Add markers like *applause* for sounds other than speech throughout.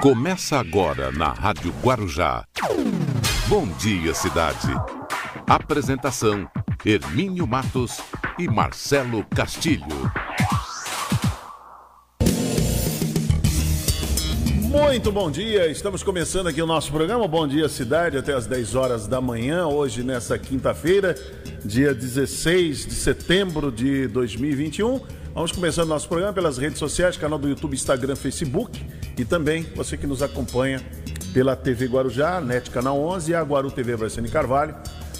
Começa agora na Rádio Guarujá. Bom dia, cidade. Apresentação: Hermínio Matos e Marcelo Castilho. Muito bom dia, estamos começando aqui o nosso programa Bom Dia Cidade até as 10 horas da manhã, hoje nessa quinta-feira, dia 16 de setembro de 2021. Vamos começando nosso programa pelas redes sociais, canal do YouTube, Instagram, Facebook e também você que nos acompanha pela TV Guarujá, NET Canal 11 e a Guaru TV Bracene Carvalho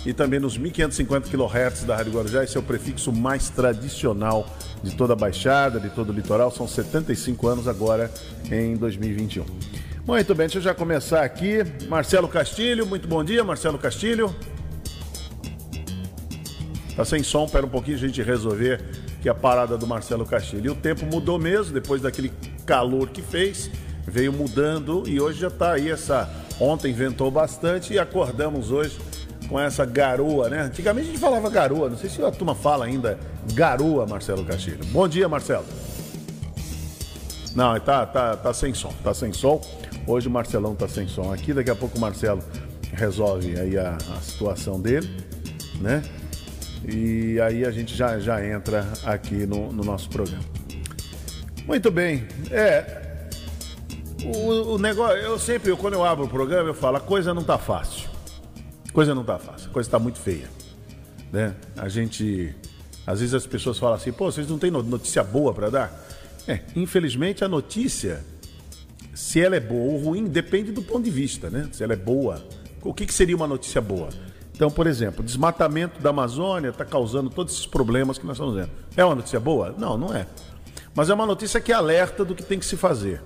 e também nos 1550 kHz da Rádio Guarujá. Esse é o prefixo mais tradicional de toda a Baixada, de todo o litoral. São 75 anos agora em 2021. Muito bem, deixa eu já começar aqui. Marcelo Castilho, muito bom dia, Marcelo Castilho. Tá sem som, pera um pouquinho a gente resolver que a parada do Marcelo Castilho. E o tempo mudou mesmo, depois daquele calor que fez, veio mudando e hoje já tá aí essa. Ontem ventou bastante e acordamos hoje com essa garoa, né? Antigamente a gente falava garoa, não sei se a turma fala ainda garoa, Marcelo Castilho. Bom dia, Marcelo. Não, tá, tá, tá sem som, tá sem som. Hoje o Marcelão tá sem som aqui, daqui a pouco o Marcelo resolve aí a, a situação dele, né? E aí a gente já, já entra aqui no, no nosso programa. Muito bem. É. O, o negócio, eu sempre, quando eu abro o programa, eu falo, a coisa não tá fácil coisa não tá fácil, a coisa está muito feia. Né? A gente. Às vezes as pessoas falam assim, pô, vocês não têm notícia boa para dar? É, infelizmente a notícia, se ela é boa ou ruim, depende do ponto de vista, né? Se ela é boa. O que, que seria uma notícia boa? Então, por exemplo, desmatamento da Amazônia está causando todos esses problemas que nós estamos vendo. É uma notícia boa? Não, não é. Mas é uma notícia que alerta do que tem que se fazer.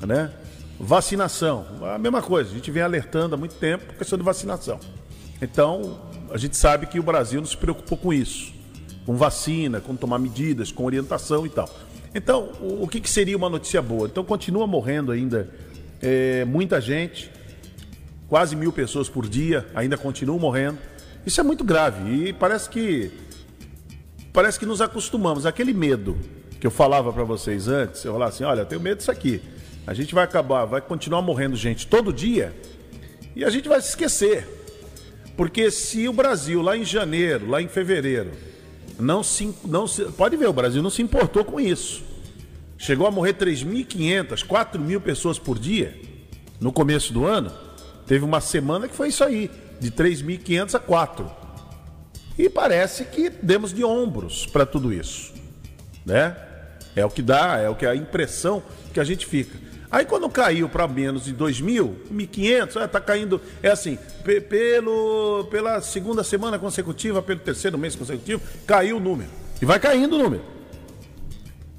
Né? Vacinação, a mesma coisa. A gente vem alertando há muito tempo a questão de vacinação. Então, a gente sabe que o Brasil não se preocupou com isso, com vacina, com tomar medidas, com orientação e tal. Então, o, que, que seria uma notícia boa? Então, continua morrendo ainda é, muita gente, quase mil pessoas por dia ainda continuam morrendo. Isso é muito grave e parece que parece que nos acostumamos. Aquele medo que eu falava para vocês antes, eu falava assim, olha, eu tenho medo disso aqui. A gente vai acabar, vai continuar morrendo gente todo dia e a gente vai se esquecer. Porque se o Brasil, lá em janeiro, lá em fevereiro, não se, não se. Pode ver, o Brasil não se importou com isso. Chegou a morrer 3.500, 4.000 pessoas por dia no começo do ano. Teve uma semana que foi isso aí, de 3.500 a 4. E parece que demos de ombros para tudo isso. Né? É o que dá, é o que é a impressão que a gente fica. Aí quando caiu para menos de 2 mil, 1.500, está caindo, é assim, pelo, pela segunda semana consecutiva, pelo terceiro mês consecutivo, caiu o número. E vai caindo o número.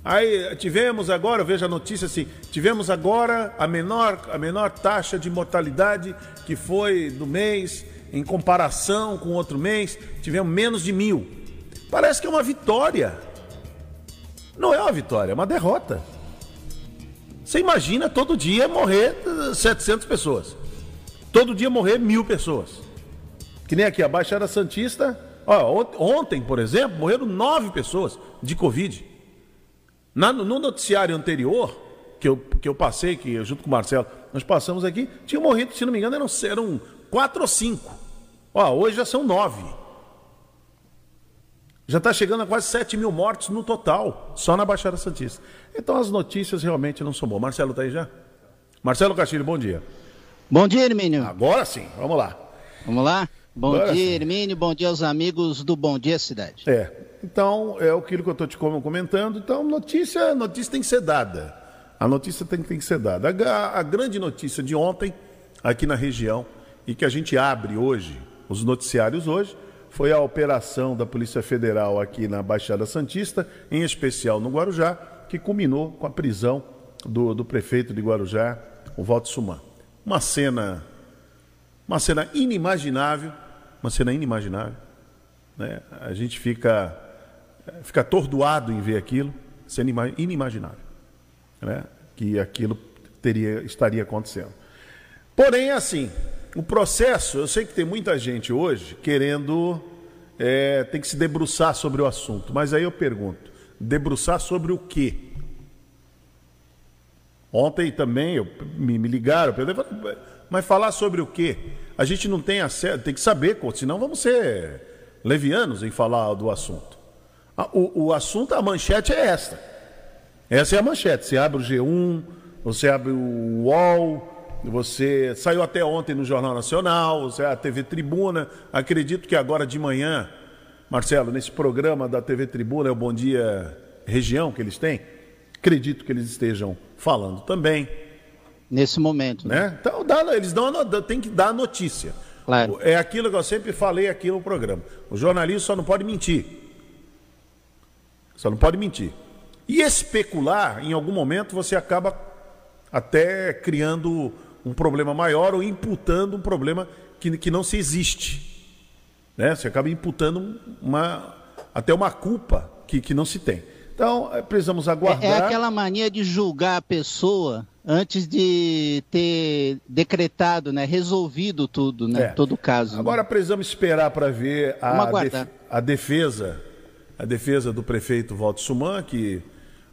Aí tivemos agora, veja a notícia assim, tivemos agora a menor, a menor taxa de mortalidade que foi do mês, em comparação com outro mês, tivemos menos de mil. Parece que é uma vitória. Não é uma vitória, é uma derrota. Você imagina todo dia morrer 700 pessoas. Todo dia morrer mil pessoas. Que nem aqui, a Baixada Santista. Ó, ontem, por exemplo, morreram nove pessoas de Covid. Na, no noticiário anterior, que eu, que eu passei, que junto com o Marcelo, nós passamos aqui, tinha morrido, se não me engano, eram, eram quatro ou cinco. Ó, hoje já são nove. Já está chegando a quase 7 mil mortes no total, só na Baixada Santista. Então as notícias realmente não são boas. Marcelo está aí já? Marcelo Castilho, bom dia. Bom dia, Hermínio. Agora sim, vamos lá. Vamos lá? Bom Agora dia. Hermínio. Bom dia aos amigos do Bom Dia Cidade. É, então é aquilo que eu estou te comentando. Então, notícia, notícia tem que ser dada. A notícia tem, tem que ser dada. A, a grande notícia de ontem, aqui na região, e que a gente abre hoje, os noticiários hoje, foi a operação da Polícia Federal aqui na Baixada Santista, em especial no Guarujá, que culminou com a prisão do, do prefeito de Guarujá, o Walter Suman. Uma cena, uma cena inimaginável, uma cena inimaginável. Né? A gente fica, fica atordoado em ver aquilo, cena inimaginável, né? que aquilo teria, estaria acontecendo. Porém, é assim, o processo, eu sei que tem muita gente hoje querendo, é, tem que se debruçar sobre o assunto, mas aí eu pergunto, debruçar sobre o quê? Ontem também eu, me, me ligaram, mas falar sobre o quê? A gente não tem acesso, tem que saber, senão vamos ser levianos em falar do assunto. O, o assunto, a manchete é esta. Essa é a manchete. Você abre o G1, você abre o UOL, você saiu até ontem no Jornal Nacional, você a TV Tribuna. Acredito que agora de manhã, Marcelo, nesse programa da TV Tribuna, é o Bom Dia Região que eles têm. Acredito que eles estejam falando também. Nesse momento. Né? né? Então, dá, eles dão, tem que dar a notícia. Claro. É aquilo que eu sempre falei aqui no programa. O jornalista só não pode mentir. Só não pode mentir. E especular, em algum momento, você acaba até criando um problema maior ou imputando um problema que, que não se existe. Né? Você acaba imputando uma, até uma culpa que, que não se tem. Então, é, precisamos aguardar. É, é aquela mania de julgar a pessoa antes de ter decretado, né, resolvido tudo, né, é. todo o caso. Agora né? precisamos esperar para ver a, def a defesa, a defesa do prefeito Walter Suman, que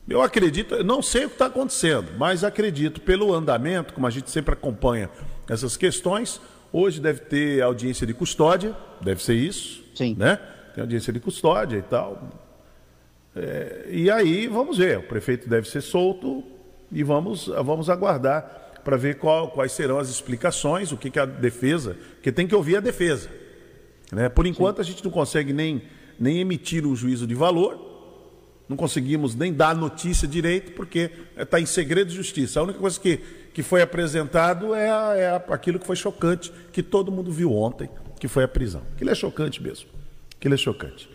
eu acredito, não sei o que está acontecendo, mas acredito pelo andamento, como a gente sempre acompanha essas questões. Hoje deve ter audiência de custódia, deve ser isso. Sim. Né? Tem audiência de custódia e tal. É, e aí vamos ver, o prefeito deve ser solto e vamos, vamos aguardar para ver qual, quais serão as explicações, o que, que a defesa, porque tem que ouvir a defesa. Né? Por enquanto Sim. a gente não consegue nem, nem emitir um juízo de valor, não conseguimos nem dar notícia direito, porque está em segredo de justiça. A única coisa que, que foi apresentado é, a, é a, aquilo que foi chocante, que todo mundo viu ontem, que foi a prisão. Aquilo é chocante mesmo. Aquilo é chocante.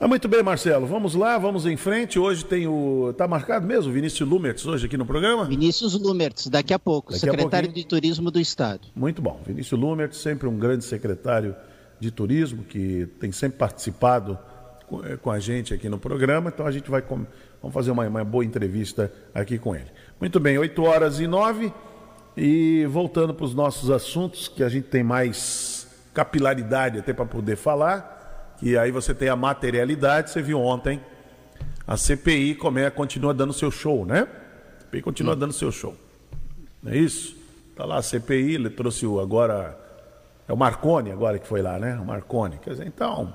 Mas muito bem, Marcelo. Vamos lá, vamos em frente. Hoje tem o. Está marcado mesmo, Vinícius Lumertz, hoje aqui no programa? Vinícius Lumertz, daqui a pouco, daqui secretário a de Turismo do Estado. Muito bom. Vinícius Lumertz, sempre um grande secretário de turismo, que tem sempre participado eh, com a gente aqui no programa, então a gente vai com... vamos fazer uma, uma, boa entrevista aqui com ele. Muito bem, 8 horas e 9 e voltando para os nossos assuntos, que a gente tem mais capilaridade até para poder falar, que aí você tem a materialidade, você viu ontem, a CPI como é, continua dando seu show, né? A CPI continua dando seu show. Não é isso? Está lá a CPI, ele trouxe o agora. É o Marconi agora que foi lá, né? O Marconi. Quer dizer, então,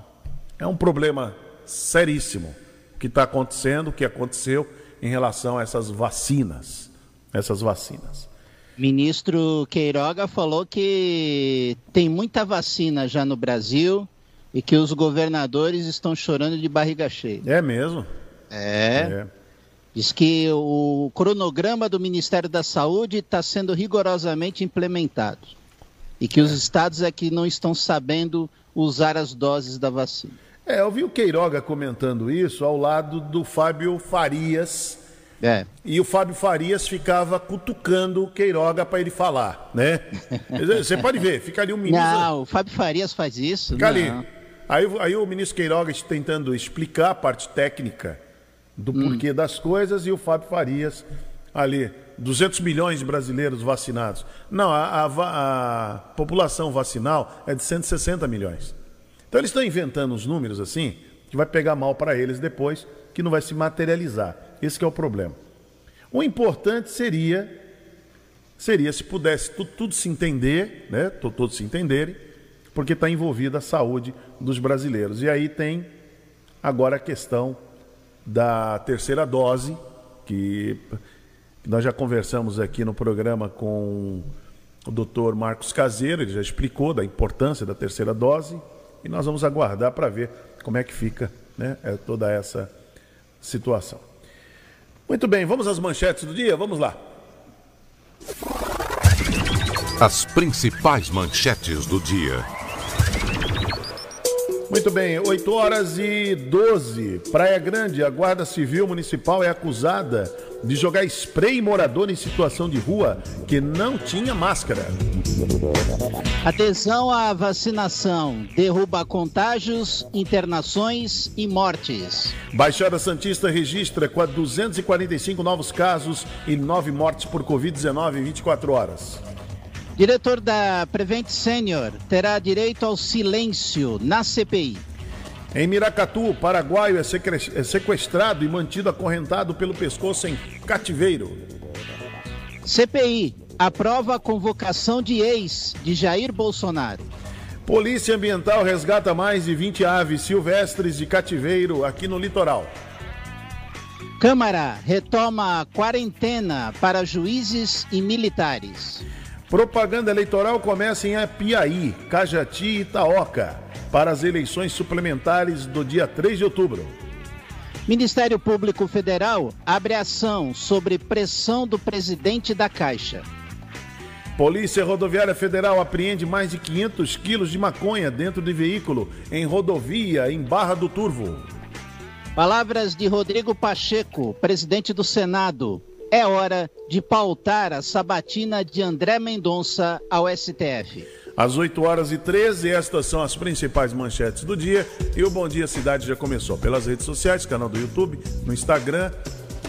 é um problema seríssimo o que está acontecendo, o que aconteceu em relação a essas vacinas. Essas vacinas. Ministro Queiroga falou que tem muita vacina já no Brasil e que os governadores estão chorando de barriga cheia. É mesmo? É. é. Diz que o cronograma do Ministério da Saúde está sendo rigorosamente implementado e que os é. estados é que não estão sabendo usar as doses da vacina. É, eu vi o Queiroga comentando isso ao lado do Fábio Farias. É. E o Fábio Farias ficava cutucando o Queiroga para ele falar, né? *laughs* Você pode ver, fica ali um ministro. Não, o Fábio Farias faz isso. Fica ali. Aí, aí o ministro Queiroga tentando explicar a parte técnica do hum. porquê das coisas e o Fábio Farias ali. 200 milhões de brasileiros vacinados. Não, a, a, a população vacinal é de 160 milhões. Então eles estão inventando uns números assim que vai pegar mal para eles depois, que não vai se materializar. Esse é o problema. O importante seria seria se pudesse tudo, tudo se entender, né? Todos se entenderem, porque está envolvida a saúde dos brasileiros. E aí tem agora a questão da terceira dose, que nós já conversamos aqui no programa com o doutor Marcos Caseiro, ele já explicou da importância da terceira dose e nós vamos aguardar para ver como é que fica né, é, toda essa situação. Muito bem, vamos às manchetes do dia? Vamos lá. As principais manchetes do dia. Muito bem, 8 horas e 12. Praia Grande, a Guarda Civil Municipal é acusada de jogar spray em morador em situação de rua que não tinha máscara. Atenção à vacinação. Derruba contágios, internações e mortes. Baixada Santista registra 245 novos casos e 9 mortes por Covid-19 em 24 horas. Diretor da Prevent Senior terá direito ao silêncio na CPI. Em Miracatu, o paraguaio é, é sequestrado e mantido acorrentado pelo pescoço em cativeiro. CPI aprova a convocação de ex de Jair Bolsonaro. Polícia Ambiental resgata mais de 20 aves silvestres de cativeiro aqui no litoral. Câmara retoma a quarentena para juízes e militares. Propaganda eleitoral começa em Apiaí, Cajati e Itaoca para as eleições suplementares do dia 3 de outubro. Ministério Público Federal abre ação sobre pressão do presidente da Caixa. Polícia Rodoviária Federal apreende mais de 500 quilos de maconha dentro de veículo em rodovia em Barra do Turvo. Palavras de Rodrigo Pacheco, presidente do Senado. É hora de pautar a sabatina de André Mendonça ao STF. Às 8 horas e 13, estas são as principais manchetes do dia. E o Bom Dia Cidade já começou pelas redes sociais, canal do YouTube, no Instagram,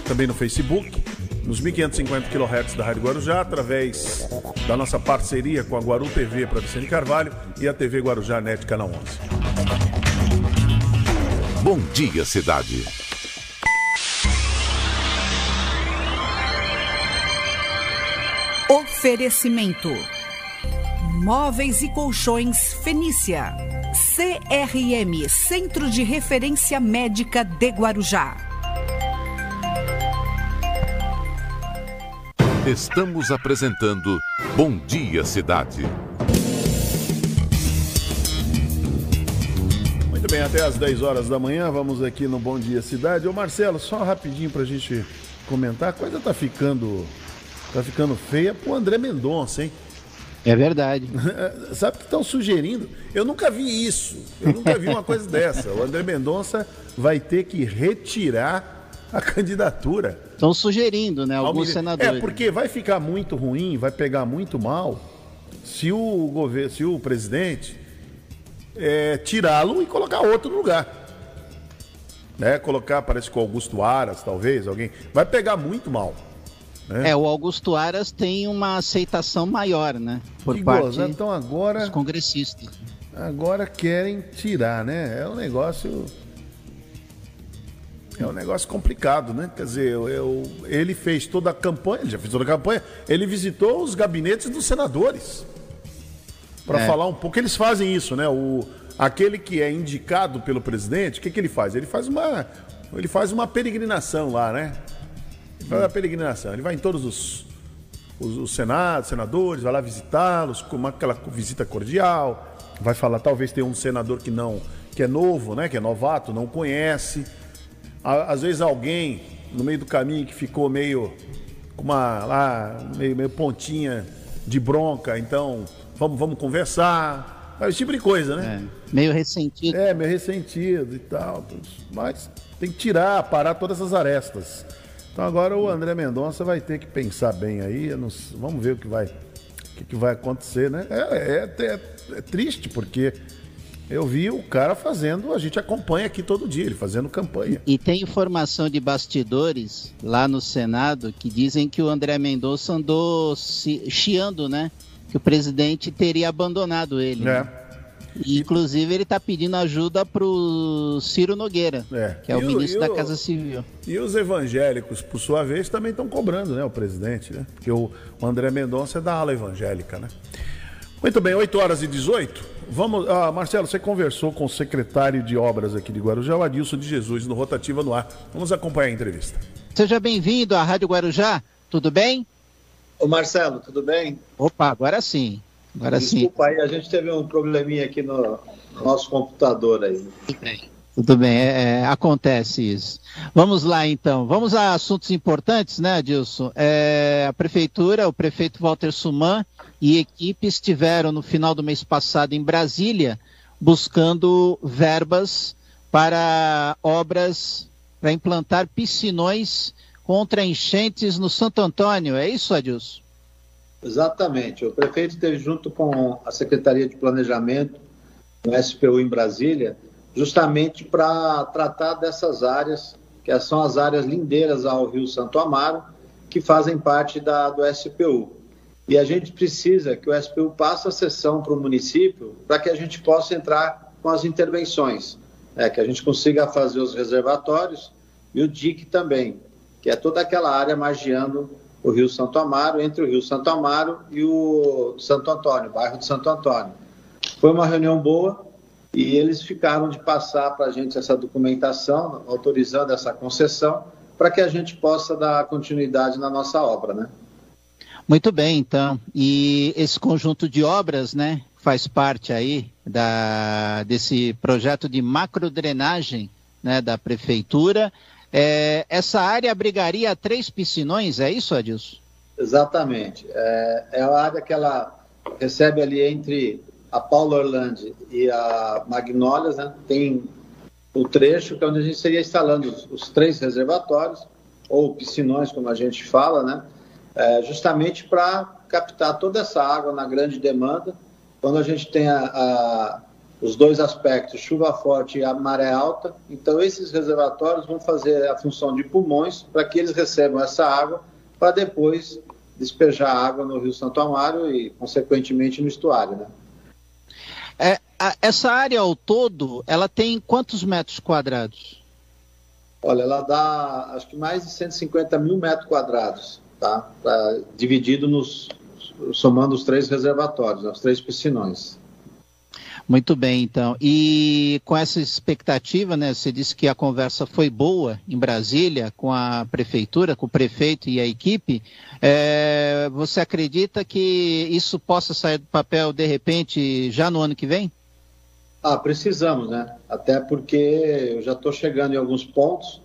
também no Facebook, nos 1550 kHz da Rádio Guarujá, através da nossa parceria com a Guaru TV para Vicente Carvalho e a TV Guarujá Net Canal 11. Bom Dia Cidade. Oferecimento Móveis e Colchões Fenícia. CRM Centro de Referência Médica de Guarujá. Estamos apresentando Bom Dia Cidade. Muito bem, até às 10 horas da manhã, vamos aqui no Bom Dia Cidade. Ô Marcelo, só rapidinho pra gente comentar, a coisa tá ficando tá ficando feia pro André Mendonça, hein? É verdade. *laughs* Sabe o que estão sugerindo? Eu nunca vi isso. Eu nunca vi uma coisa dessa. O André Mendonça vai ter que retirar a candidatura. Estão sugerindo, né? Alguns senadores. É, porque vai ficar muito ruim, vai pegar muito mal se o governo, se o presidente é, tirá-lo e colocar outro no lugar. Né? Colocar, parece que o Augusto Aras, talvez, alguém. Vai pegar muito mal. Né? É, o Augusto Aras tem uma aceitação maior, né? Por que parte goza. então agora, dos congressistas. Agora querem tirar, né? É um negócio. É um negócio complicado, né? Quer dizer, eu, eu, ele fez toda a campanha, ele já fez toda a campanha, ele visitou os gabinetes dos senadores para é. falar um pouco. Eles fazem isso, né? O, aquele que é indicado pelo presidente, o que, que ele faz? Ele faz uma, ele faz uma peregrinação lá, né? Ele faz a peregrinação. Ele vai em todos os, os, os senados, senadores, vai lá visitá-los, com aquela visita cordial. Vai falar, talvez tenha um senador que não, que é novo, né? Que é novato, não conhece. Às vezes alguém no meio do caminho que ficou meio com uma lá meio, meio pontinha de bronca, então vamos, vamos conversar. Esse tipo de coisa, né? É, meio ressentido. É, meio ressentido e tal. Mas tem que tirar, parar todas essas arestas. Então agora o André Mendonça vai ter que pensar bem aí. Não, vamos ver o que vai, o que, que vai acontecer, né? É, é, é, é, triste, porque eu vi o cara fazendo, a gente acompanha aqui todo dia, ele fazendo campanha. E tem informação de bastidores lá no Senado que dizem que o André Mendonça andou se, chiando, né? Que o presidente teria abandonado ele. É. Né? Inclusive, ele está pedindo ajuda para o Ciro Nogueira, é. que é o, o ministro da Casa Civil. E os evangélicos, por sua vez, também estão cobrando, né, o presidente, né? Porque o, o André Mendonça é da ala evangélica, né? Muito bem, 8 horas e 18. Vamos, ah, Marcelo, você conversou com o secretário de obras aqui de Guarujá, o Adilson de Jesus, no Rotativa no Ar. Vamos acompanhar a entrevista. Seja bem-vindo à Rádio Guarujá, tudo bem? Ô Marcelo, tudo bem? Opa, agora sim. Agora Desculpa sim. aí, a gente teve um probleminha aqui no nosso computador aí. Tudo bem, Tudo bem é, é, acontece isso. Vamos lá então, vamos a assuntos importantes, né, Adilson? É, a prefeitura, o prefeito Walter Suman e equipe estiveram no final do mês passado em Brasília buscando verbas para obras para implantar piscinões contra enchentes no Santo Antônio. É isso, Adilson? Exatamente. O prefeito esteve junto com a Secretaria de Planejamento, no SPU em Brasília, justamente para tratar dessas áreas, que são as áreas lindeiras ao Rio Santo Amaro, que fazem parte da, do SPU. E a gente precisa que o SPU passe a sessão para o município para que a gente possa entrar com as intervenções, né, que a gente consiga fazer os reservatórios e o DIC também, que é toda aquela área margeando o Rio Santo Amaro, entre o Rio Santo Amaro e o Santo Antônio, bairro de Santo Antônio. Foi uma reunião boa e eles ficaram de passar para a gente essa documentação, autorizando essa concessão, para que a gente possa dar continuidade na nossa obra, né? Muito bem, então. E esse conjunto de obras, né, faz parte aí da, desse projeto de macrodrenagem né, da prefeitura. É, essa área abrigaria três piscinões, é isso, Adilson? Exatamente. É, é a área que ela recebe ali entre a Paula Orlando e a Magnólias, né? tem o trecho que é onde a gente seria instalando os, os três reservatórios, ou piscinões, como a gente fala, né? É, justamente para captar toda essa água na grande demanda, quando a gente tem a, a os dois aspectos, chuva forte e a maré alta. Então, esses reservatórios vão fazer a função de pulmões para que eles recebam essa água para depois despejar água no Rio Santo Amaro e, consequentemente, no estuário. Né? É, a, essa área ao todo, ela tem quantos metros quadrados? Olha, ela dá acho que mais de 150 mil metros quadrados, tá? Dividido nos, somando os três reservatórios, os três piscinões. Muito bem, então. E com essa expectativa, né? Você disse que a conversa foi boa em Brasília com a prefeitura, com o prefeito e a equipe. É, você acredita que isso possa sair do papel de repente já no ano que vem? Ah, precisamos, né? Até porque eu já estou chegando em alguns pontos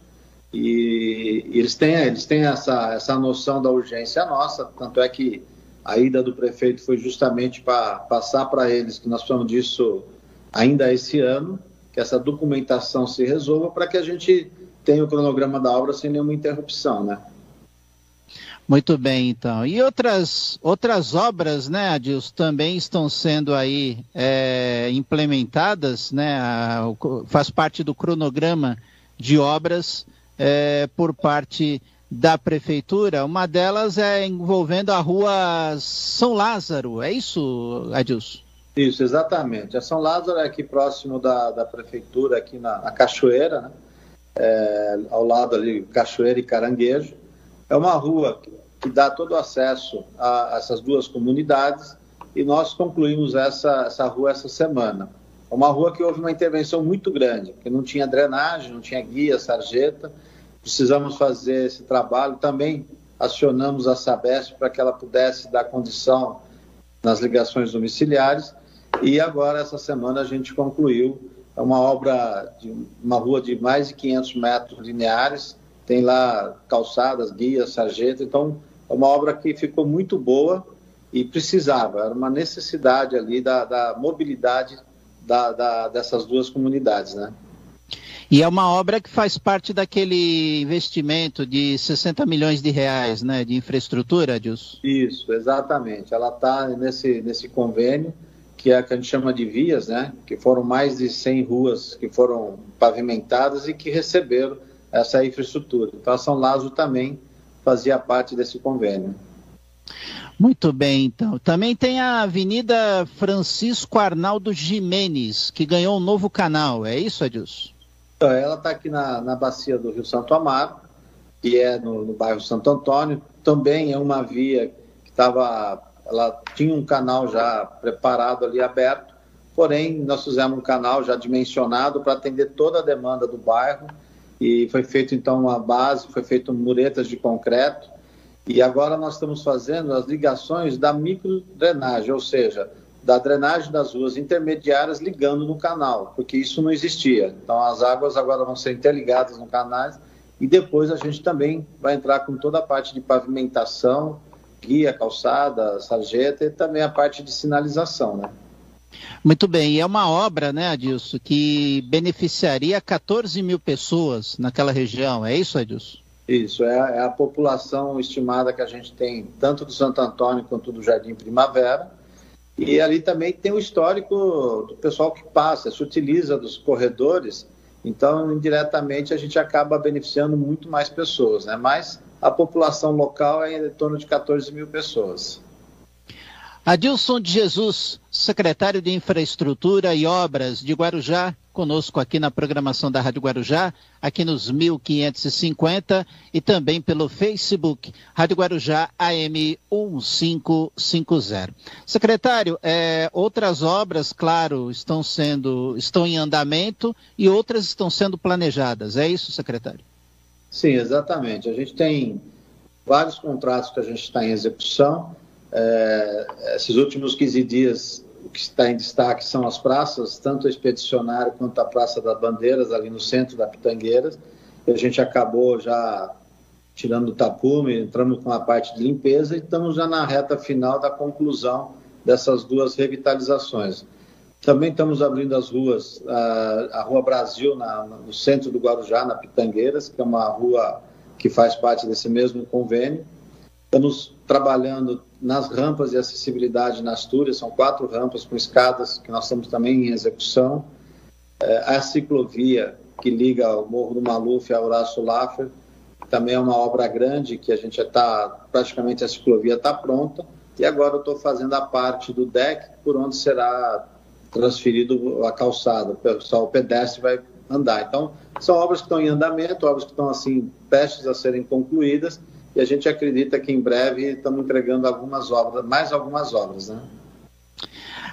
e, e eles têm, eles têm essa, essa noção da urgência nossa, tanto é que a ida do prefeito foi justamente para passar para eles que nós falamos disso ainda esse ano, que essa documentação se resolva para que a gente tenha o cronograma da obra sem nenhuma interrupção, né? Muito bem, então. E outras, outras obras, né, Adilson, também estão sendo aí é, implementadas, né, a, faz parte do cronograma de obras é, por parte da prefeitura. Uma delas é envolvendo a rua São Lázaro. É isso, Adilson? Isso, exatamente. A São Lázaro é aqui próximo da, da prefeitura, aqui na, na Cachoeira, né? É, ao lado ali, Cachoeira e Caranguejo. É uma rua que, que dá todo o acesso a, a, essas duas comunidades e nós concluímos essa, essa rua essa semana. É uma rua que houve uma intervenção muito grande, porque não tinha drenagem, não tinha guia, sarjeta, precisamos fazer esse trabalho. Também acionamos a Sabesp para que ela pudesse dar condição nas ligações domiciliares. E agora, essa semana, a gente concluiu é uma obra de uma rua de mais de 500 metros lineares, tem lá calçadas, guias, sarjeta, então é uma obra que ficou muito boa e precisava, era uma necessidade ali da, da mobilidade da, da, dessas duas comunidades, né? E é uma obra que faz parte daquele investimento de 60 milhões de reais, né, de infraestrutura, Adilson? Isso, exatamente. Ela está nesse, nesse convênio, que é a que a gente chama de vias, né, que foram mais de 100 ruas que foram pavimentadas e que receberam essa infraestrutura. Então, a São Lázaro também fazia parte desse convênio. Muito bem, então. Também tem a Avenida Francisco Arnaldo Jimenez, que ganhou um novo canal. É isso, Adilson? Então, ela está aqui na, na bacia do Rio Santo Amaro, que é no, no bairro Santo Antônio. Também é uma via que estava, ela tinha um canal já preparado ali aberto, porém nós fizemos um canal já dimensionado para atender toda a demanda do bairro. E foi feito então uma base, foi feito muretas de concreto. E agora nós estamos fazendo as ligações da microdrenagem, ou seja, da drenagem das ruas intermediárias ligando no canal, porque isso não existia. Então as águas agora vão ser interligadas no canal e depois a gente também vai entrar com toda a parte de pavimentação, guia, calçada, sarjeta e também a parte de sinalização, né? Muito bem, e é uma obra, né, Adilson, que beneficiaria 14 mil pessoas naquela região, é isso, Adilson? Isso, é, é a população estimada que a gente tem, tanto do Santo Antônio quanto do Jardim Primavera, e ali também tem o histórico do pessoal que passa, se utiliza dos corredores, então indiretamente a gente acaba beneficiando muito mais pessoas, né? Mas a população local é em torno de 14 mil pessoas. Adilson de Jesus, secretário de Infraestrutura e Obras de Guarujá, conosco aqui na programação da Rádio Guarujá, aqui nos 1550 e também pelo Facebook, Rádio Guarujá AM 1550. Secretário, é, outras obras, claro, estão sendo, estão em andamento e outras estão sendo planejadas. É isso, secretário? Sim, exatamente. A gente tem vários contratos que a gente está em execução. É, esses últimos 15 dias o que está em destaque são as praças, tanto a Expedicionário quanto a Praça das Bandeiras, ali no centro da Pitangueiras. A gente acabou já tirando o tapume, entrando com a parte de limpeza e estamos já na reta final da conclusão dessas duas revitalizações. Também estamos abrindo as ruas, a, a Rua Brasil, no centro do Guarujá, na Pitangueiras, que é uma rua que faz parte desse mesmo convênio. Estamos trabalhando nas rampas de acessibilidade na Astúria, são quatro rampas com escadas que nós estamos também em execução. É, a ciclovia que liga o Morro do Maluf ao Horácio Laffer, também é uma obra grande que a gente já está, praticamente a ciclovia está pronta, e agora eu estou fazendo a parte do deck por onde será transferido a calçada, só o pedestre vai andar. Então, são obras que estão em andamento, obras que estão assim prestes a serem concluídas, e a gente acredita que em breve estamos entregando algumas obras, mais algumas obras, né?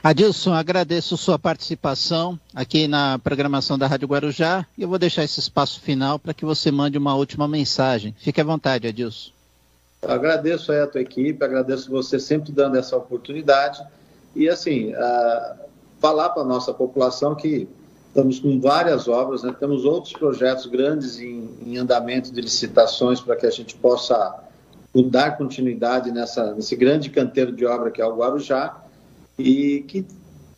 Adilson, agradeço sua participação aqui na programação da Rádio Guarujá e eu vou deixar esse espaço final para que você mande uma última mensagem. Fique à vontade, Adilson. Eu agradeço aí a tua equipe, agradeço você sempre dando essa oportunidade e assim, uh, falar para a nossa população que estamos com várias obras, né? temos outros projetos grandes em, em andamento de licitações para que a gente possa dar continuidade nessa, nesse grande canteiro de obra que é o Guarujá e que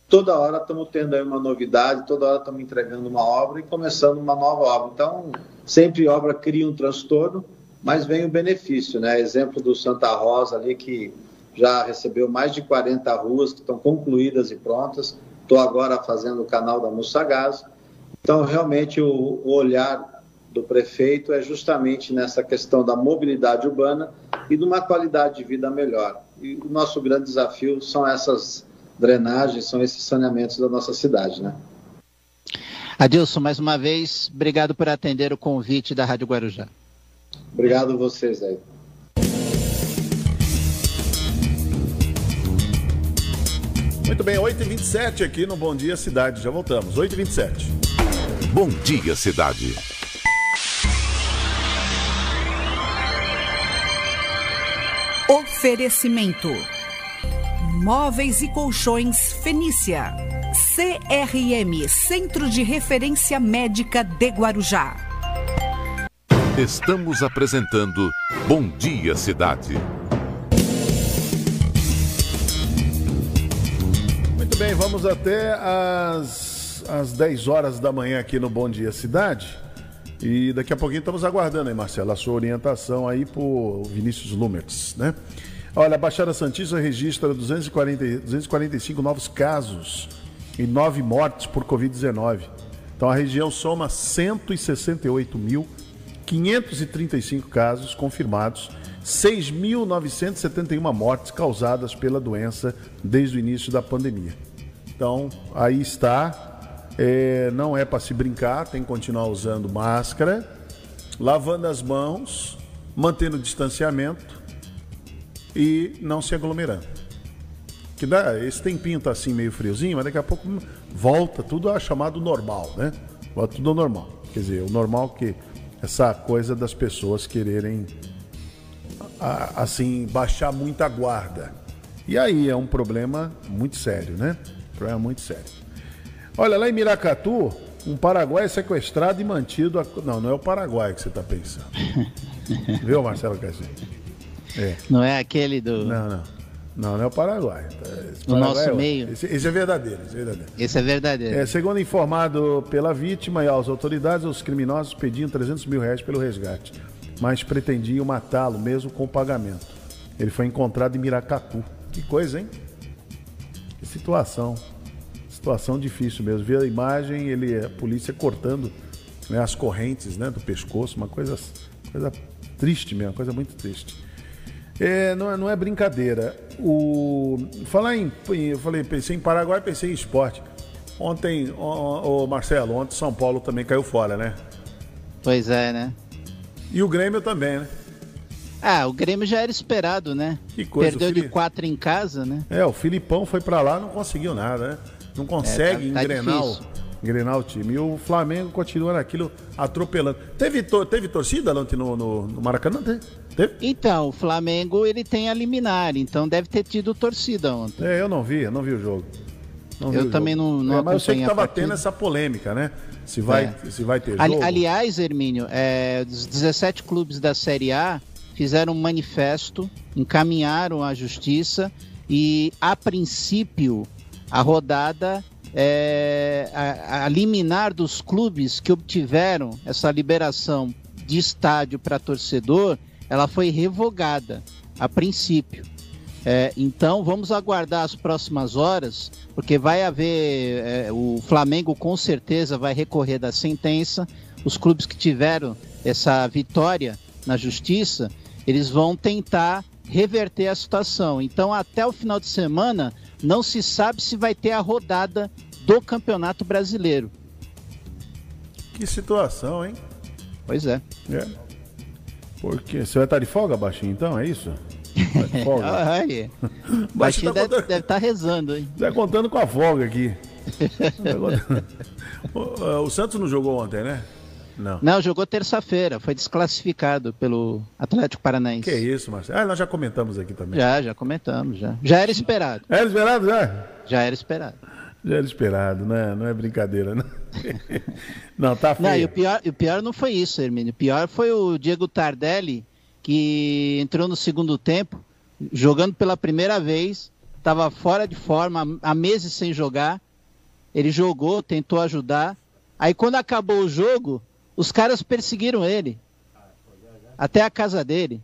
toda hora estamos tendo aí uma novidade, toda hora estamos entregando uma obra e começando uma nova obra. Então, sempre obra cria um transtorno, mas vem o benefício, né? Exemplo do Santa Rosa ali que já recebeu mais de 40 ruas que estão concluídas e prontas. Estou agora fazendo o canal da Mussagás. Então, realmente, o, o olhar do prefeito é justamente nessa questão da mobilidade urbana e de uma qualidade de vida melhor. E o nosso grande desafio são essas drenagens, são esses saneamentos da nossa cidade, né? Adilson, mais uma vez, obrigado por atender o convite da Rádio Guarujá. Obrigado a vocês aí. Muito bem, 8h27 aqui no Bom Dia Cidade. Já voltamos, 8h27. Bom Dia Cidade. Oferecimento: Móveis e Colchões Fenícia. CRM Centro de Referência Médica de Guarujá. Estamos apresentando Bom Dia Cidade. Vamos até as, as 10 horas da manhã aqui no Bom Dia Cidade. E daqui a pouquinho estamos aguardando aí, Marcelo, a sua orientação aí por Vinícius Lumertz, né? Olha, a Baixada Santista registra 240, 245 novos casos e 9 mortes por Covid-19. Então a região soma 168.535 casos confirmados, 6.971 mortes causadas pela doença desde o início da pandemia. Então, aí está. É, não é para se brincar, tem que continuar usando máscara, lavando as mãos, mantendo o distanciamento e não se aglomerando. Que dá, esse tempinho tá assim meio friozinho, mas daqui a pouco volta tudo a chamado normal, né? Volta tudo ao normal. Quer dizer, o normal que essa coisa das pessoas quererem assim baixar muita guarda. E aí é um problema muito sério, né? Problema muito sério. Olha, lá em Miracatu, um paraguai é sequestrado e mantido. A... Não, não é o Paraguai que você está pensando. *laughs* Viu, Marcelo Cassinho? É. Não é aquele do. Não, não. Não, não é o Paraguai. o nosso é meio. Esse, esse, é verdadeiro, esse é verdadeiro. Esse é verdadeiro. É, segundo informado pela vítima e às autoridades, os criminosos pediam 300 mil reais pelo resgate, mas pretendiam matá-lo mesmo com o pagamento. Ele foi encontrado em Miracatu. Que coisa, hein? Situação. Situação difícil mesmo. Ver a imagem, ele, a polícia cortando né, as correntes né, do pescoço, uma coisa, coisa triste mesmo, coisa muito triste. É, não, é, não é brincadeira. O, falar em. Eu falei, pensei em Paraguai, pensei em esporte. Ontem, o, Marcelo, ontem São Paulo também caiu fora, né? Pois é, né? E o Grêmio também, né? Ah, o Grêmio já era esperado, né? Que coisa, Perdeu de quatro em casa, né? É, o Filipão foi para lá não conseguiu nada, né? Não consegue é, tá, tá engrenar, o, engrenar o time. E o Flamengo continua naquilo atropelando. Teve, to, teve torcida ontem no, no, no Maracanã? Teve? Então, o Flamengo ele tem a liminar, então deve ter tido torcida ontem. É, eu não vi, eu não vi o jogo. Não eu também jogo. não, não é, Mas eu sei que estava tendo essa polêmica, né? Se vai, é. se vai ter jogo. Ali, aliás, Hermínio, é, os 17 clubes da Série A fizeram um manifesto, encaminharam à justiça e, a princípio, a rodada é, a, a liminar dos clubes que obtiveram essa liberação de estádio para torcedor, ela foi revogada a princípio. É, então vamos aguardar as próximas horas, porque vai haver. É, o Flamengo com certeza vai recorrer da sentença. Os clubes que tiveram essa vitória na justiça, eles vão tentar reverter a situação. Então, até o final de semana, não se sabe se vai ter a rodada do Campeonato Brasileiro. Que situação, hein? Pois é. É. Porque você vai estar de folga, baixinho, então? É isso? De *laughs* folga? Ai, *laughs* baixinho tá deve estar tá rezando, hein? Você tá contando com a folga aqui. *laughs* o, o Santos não jogou ontem, né? Não. Não, jogou terça-feira, foi desclassificado pelo Atlético Paranaense. Que isso, Marcelo. Ah, nós já comentamos aqui também. Já, já comentamos, já. Já era esperado. Era esperado, já? Já era esperado. Já era esperado, né? Não é brincadeira, não. *laughs* não, tá feio. Não, e o pior, o pior não foi isso, Hermínio. O pior foi o Diego Tardelli, que entrou no segundo tempo, jogando pela primeira vez, estava fora de forma, há meses sem jogar. Ele jogou, tentou ajudar. Aí quando acabou o jogo, os caras perseguiram ele até a casa dele.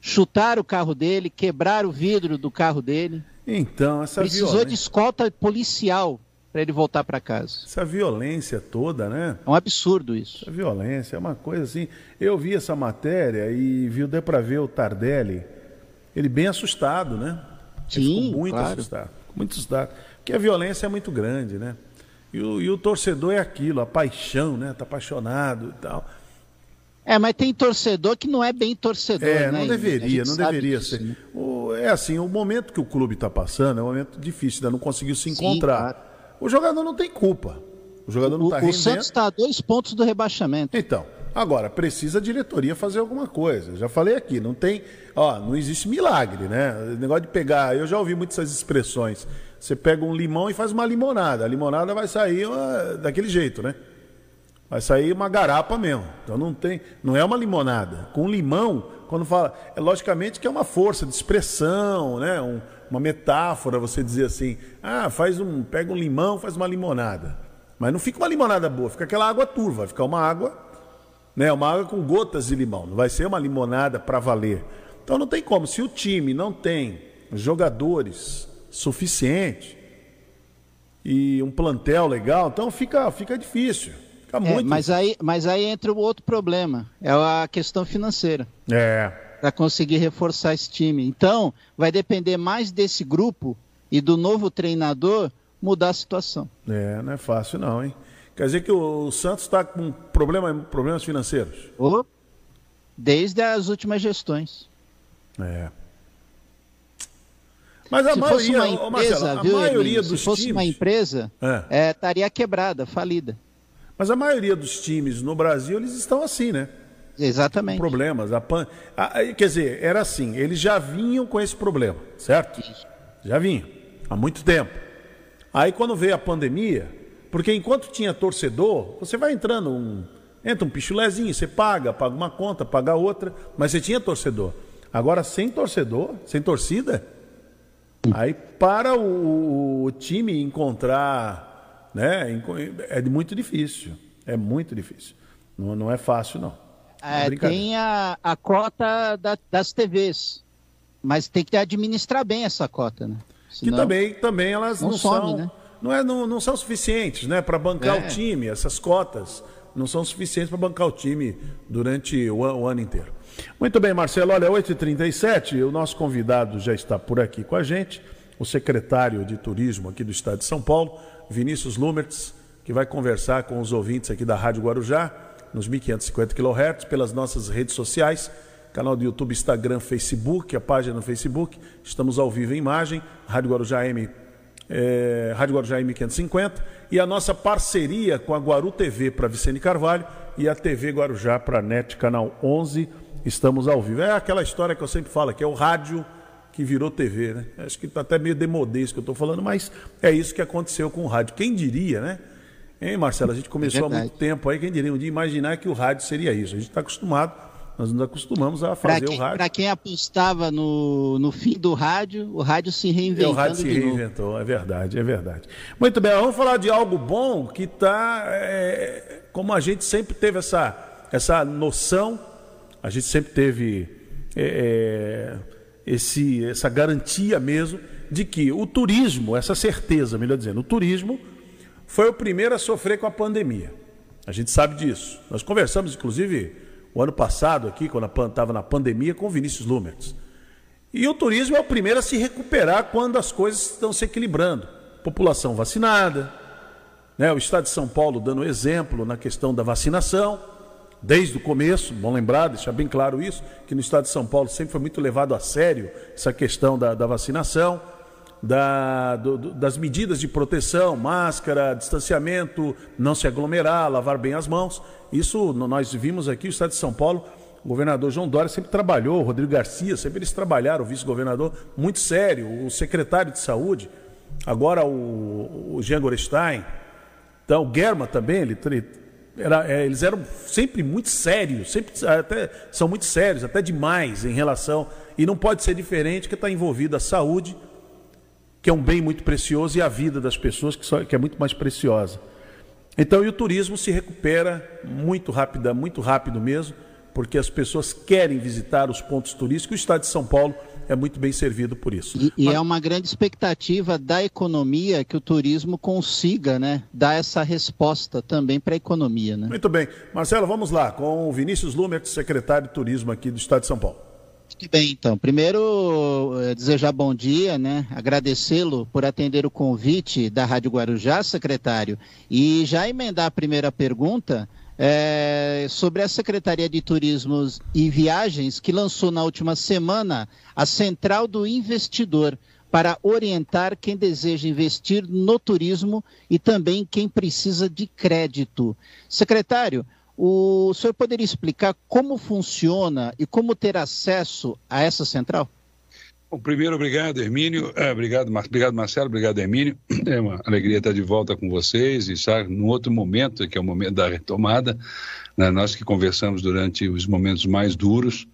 Chutaram o carro dele, quebraram o vidro do carro dele. Então, essa Precisou violência... de escolta policial para ele voltar para casa. Essa violência toda, né? É um absurdo isso. Essa violência é uma coisa assim. Eu vi essa matéria e viu deu para ver o Tardelli, ele bem assustado, né? Sim, muito claro. assustado, muito assustado, porque a violência é muito grande, né? E o, e o torcedor é aquilo, a paixão, né? Tá apaixonado e tal. É, mas tem torcedor que não é bem torcedor, é, né? não deveria, não deveria disso, ser. Né? O, é assim, o momento que o clube está passando é um momento difícil, ainda não conseguiu se encontrar. Sim, claro. O jogador não tem culpa. O jogador não está rendendo. O Santos está a dois pontos do rebaixamento. Então, agora, precisa a diretoria fazer alguma coisa. Já falei aqui, não tem. Ó, não existe milagre, né? O negócio de pegar. Eu já ouvi muitas essas expressões. Você pega um limão e faz uma limonada. A limonada vai sair uma, daquele jeito, né? Vai sair uma garapa mesmo. Então não tem, não é uma limonada. Com limão, quando fala, é logicamente que é uma força de expressão, né? Um, uma metáfora, você dizer assim, ah, faz um, pega um limão, faz uma limonada. Mas não fica uma limonada boa, fica aquela água turva, vai ficar uma água, né? Uma água com gotas de limão. Não vai ser uma limonada para valer. Então não tem como. Se o time não tem jogadores suficiente e um plantel legal, então fica, fica difícil. Fica é, muito mas aí, mas aí entra o outro problema, é a questão financeira. É. Para conseguir reforçar esse time. Então, vai depender mais desse grupo e do novo treinador mudar a situação. É, não é fácil não, hein? Quer dizer que o Santos está com problema, problemas financeiros? Oh, desde as últimas gestões. É. Mas a se maioria, fosse uma empresa, Marcelo, a viu, maioria dos se fosse times... uma empresa, é. É, estaria quebrada, falida. Mas a maioria dos times no Brasil, eles estão assim, né? Exatamente. Com problemas. A pan... a, quer dizer, era assim, eles já vinham com esse problema, certo? Isso. Já vinham, há muito tempo. Aí quando veio a pandemia, porque enquanto tinha torcedor, você vai entrando um. Entra um pichulezinho, você paga, paga uma conta, paga outra, mas você tinha torcedor. Agora, sem torcedor, sem torcida, Aí para o, o time encontrar, né, é muito difícil. É muito difícil. Não, não é fácil, não. É, tem a, a cota da, das TVs, mas tem que administrar bem essa cota, né? Senão, que também, também elas não, não some, são, né? Não, é, não, não são suficientes, né, para bancar é. o time. Essas cotas não são suficientes para bancar o time durante o, o ano inteiro. Muito bem, Marcelo. Olha, 8h37, o nosso convidado já está por aqui com a gente. o secretário de Turismo aqui do Estado de São Paulo, Vinícius Lumertz, que vai conversar com os ouvintes aqui da Rádio Guarujá, nos 1550 kHz, pelas nossas redes sociais, canal do YouTube, Instagram, Facebook, a página no Facebook. Estamos ao vivo em imagem, Rádio Guarujá M, é, Rádio Guarujá M550, e a nossa parceria com a Guaru TV para Vicente Carvalho e a TV Guarujá para NET, canal 11. Estamos ao vivo. É aquela história que eu sempre falo, que é o rádio que virou TV, né? Acho que está até meio demodê isso que eu estou falando, mas é isso que aconteceu com o rádio. Quem diria, né? Hein, Marcelo? A gente começou é há muito tempo aí, quem diria um dia imaginar que o rádio seria isso. A gente está acostumado, nós nos acostumamos a fazer quem, o rádio. Para quem apostava no, no fim do rádio, o rádio se reinventou. o rádio se reinventou, novo. é verdade, é verdade. Muito bem, vamos falar de algo bom que está, é, como a gente sempre teve essa, essa noção, a gente sempre teve. É, é esse, essa garantia mesmo de que o turismo, essa certeza, melhor dizendo, o turismo foi o primeiro a sofrer com a pandemia. A gente sabe disso. Nós conversamos, inclusive, o ano passado aqui, quando estava na pandemia, com o Vinícius Lumertz. E o turismo é o primeiro a se recuperar quando as coisas estão se equilibrando. População vacinada, né? o Estado de São Paulo dando exemplo na questão da vacinação desde o começo, bom lembrar, deixar bem claro isso, que no estado de São Paulo sempre foi muito levado a sério essa questão da, da vacinação, da, do, das medidas de proteção, máscara, distanciamento, não se aglomerar, lavar bem as mãos. Isso nós vimos aqui, o estado de São Paulo, o governador João Dória sempre trabalhou, o Rodrigo Garcia, sempre eles trabalharam, o vice-governador, muito sério, o secretário de saúde, agora o, o Jean Gorestein, então o Germa também, ele era, é, eles eram sempre muito sérios, sempre até são muito sérios, até demais em relação. E não pode ser diferente que está envolvida a saúde, que é um bem muito precioso, e a vida das pessoas, que, só, que é muito mais preciosa. Então, e o turismo se recupera muito rápido, muito rápido mesmo, porque as pessoas querem visitar os pontos turísticos. O estado de São Paulo é muito bem servido por isso. E, e Mas... é uma grande expectativa da economia que o turismo consiga né, dar essa resposta também para a economia. Né? Muito bem. Marcelo, vamos lá, com o Vinícius Lumer, secretário de Turismo aqui do Estado de São Paulo. Muito bem, então. Primeiro, eh, desejar bom dia, né? Agradecê-lo por atender o convite da Rádio Guarujá, secretário. E já emendar a primeira pergunta, é, sobre a Secretaria de Turismo e Viagens, que lançou na última semana a Central do Investidor para orientar quem deseja investir no turismo e também quem precisa de crédito. Secretário, o senhor poderia explicar como funciona e como ter acesso a essa central? Bom, primeiro, obrigado, Hermínio. É, obrigado, Mar... obrigado, Marcelo. Obrigado, Hermínio. *clears throat* É uma alegria estar de volta com vocês e estar num outro momento, que é o momento da retomada. Né? Nós que conversamos durante os momentos mais duros,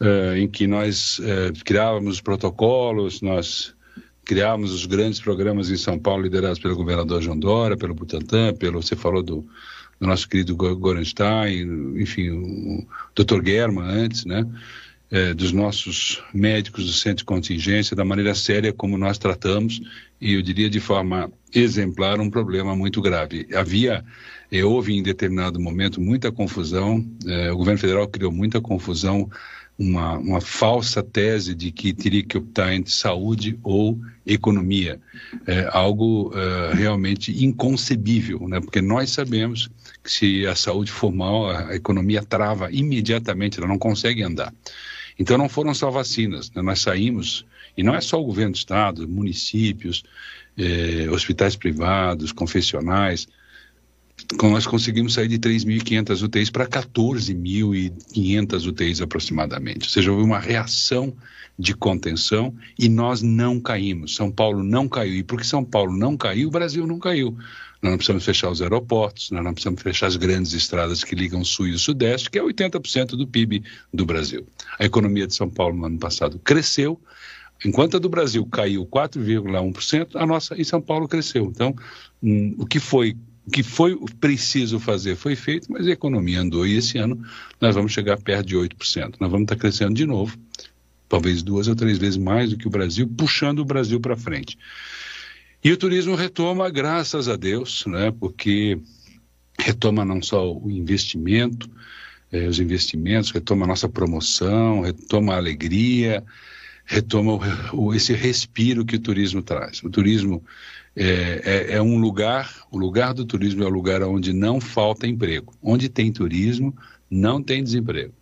uh, em que nós uh, criávamos protocolos, nós criávamos os grandes programas em São Paulo liderados pelo governador João Dória, pelo Butantan, pelo, você falou do, do nosso querido Gorenstein, enfim, o Dr. Germa antes, né? é, dos nossos médicos do centro de contingência, da maneira séria como nós tratamos, e eu diria de forma exemplar, um problema muito grave. Havia, e houve em determinado momento muita confusão, é, o governo federal criou muita confusão, uma, uma falsa tese de que teria que optar entre saúde ou economia. É algo é, realmente inconcebível, né? porque nós sabemos se a saúde for mal, a economia trava imediatamente, ela não consegue andar. Então não foram só vacinas, né? nós saímos, e não é só o governo do estado, municípios, eh, hospitais privados, confessionais, nós conseguimos sair de 3.500 UTIs para 14.500 UTIs aproximadamente. Ou seja, houve uma reação de contenção e nós não caímos. São Paulo não caiu. E porque São Paulo não caiu, o Brasil não caiu. Nós não precisamos fechar os aeroportos, nós não precisamos fechar as grandes estradas que ligam o sul e o sudeste, que é 80% do PIB do Brasil. A economia de São Paulo no ano passado cresceu, enquanto a do Brasil caiu 4,1%, a nossa em São Paulo cresceu. Então, hum, o que foi o que foi preciso fazer foi feito, mas a economia andou e esse ano nós vamos chegar perto de 8%. Nós vamos estar crescendo de novo, talvez duas ou três vezes mais do que o Brasil, puxando o Brasil para frente. E o turismo retoma, graças a Deus, né, porque retoma não só o investimento, eh, os investimentos, retoma a nossa promoção, retoma a alegria, retoma o, esse respiro que o turismo traz. O turismo é, é, é, um lugar, o lugar do turismo é o lugar onde não falta emprego. Onde tem turismo, não tem desemprego.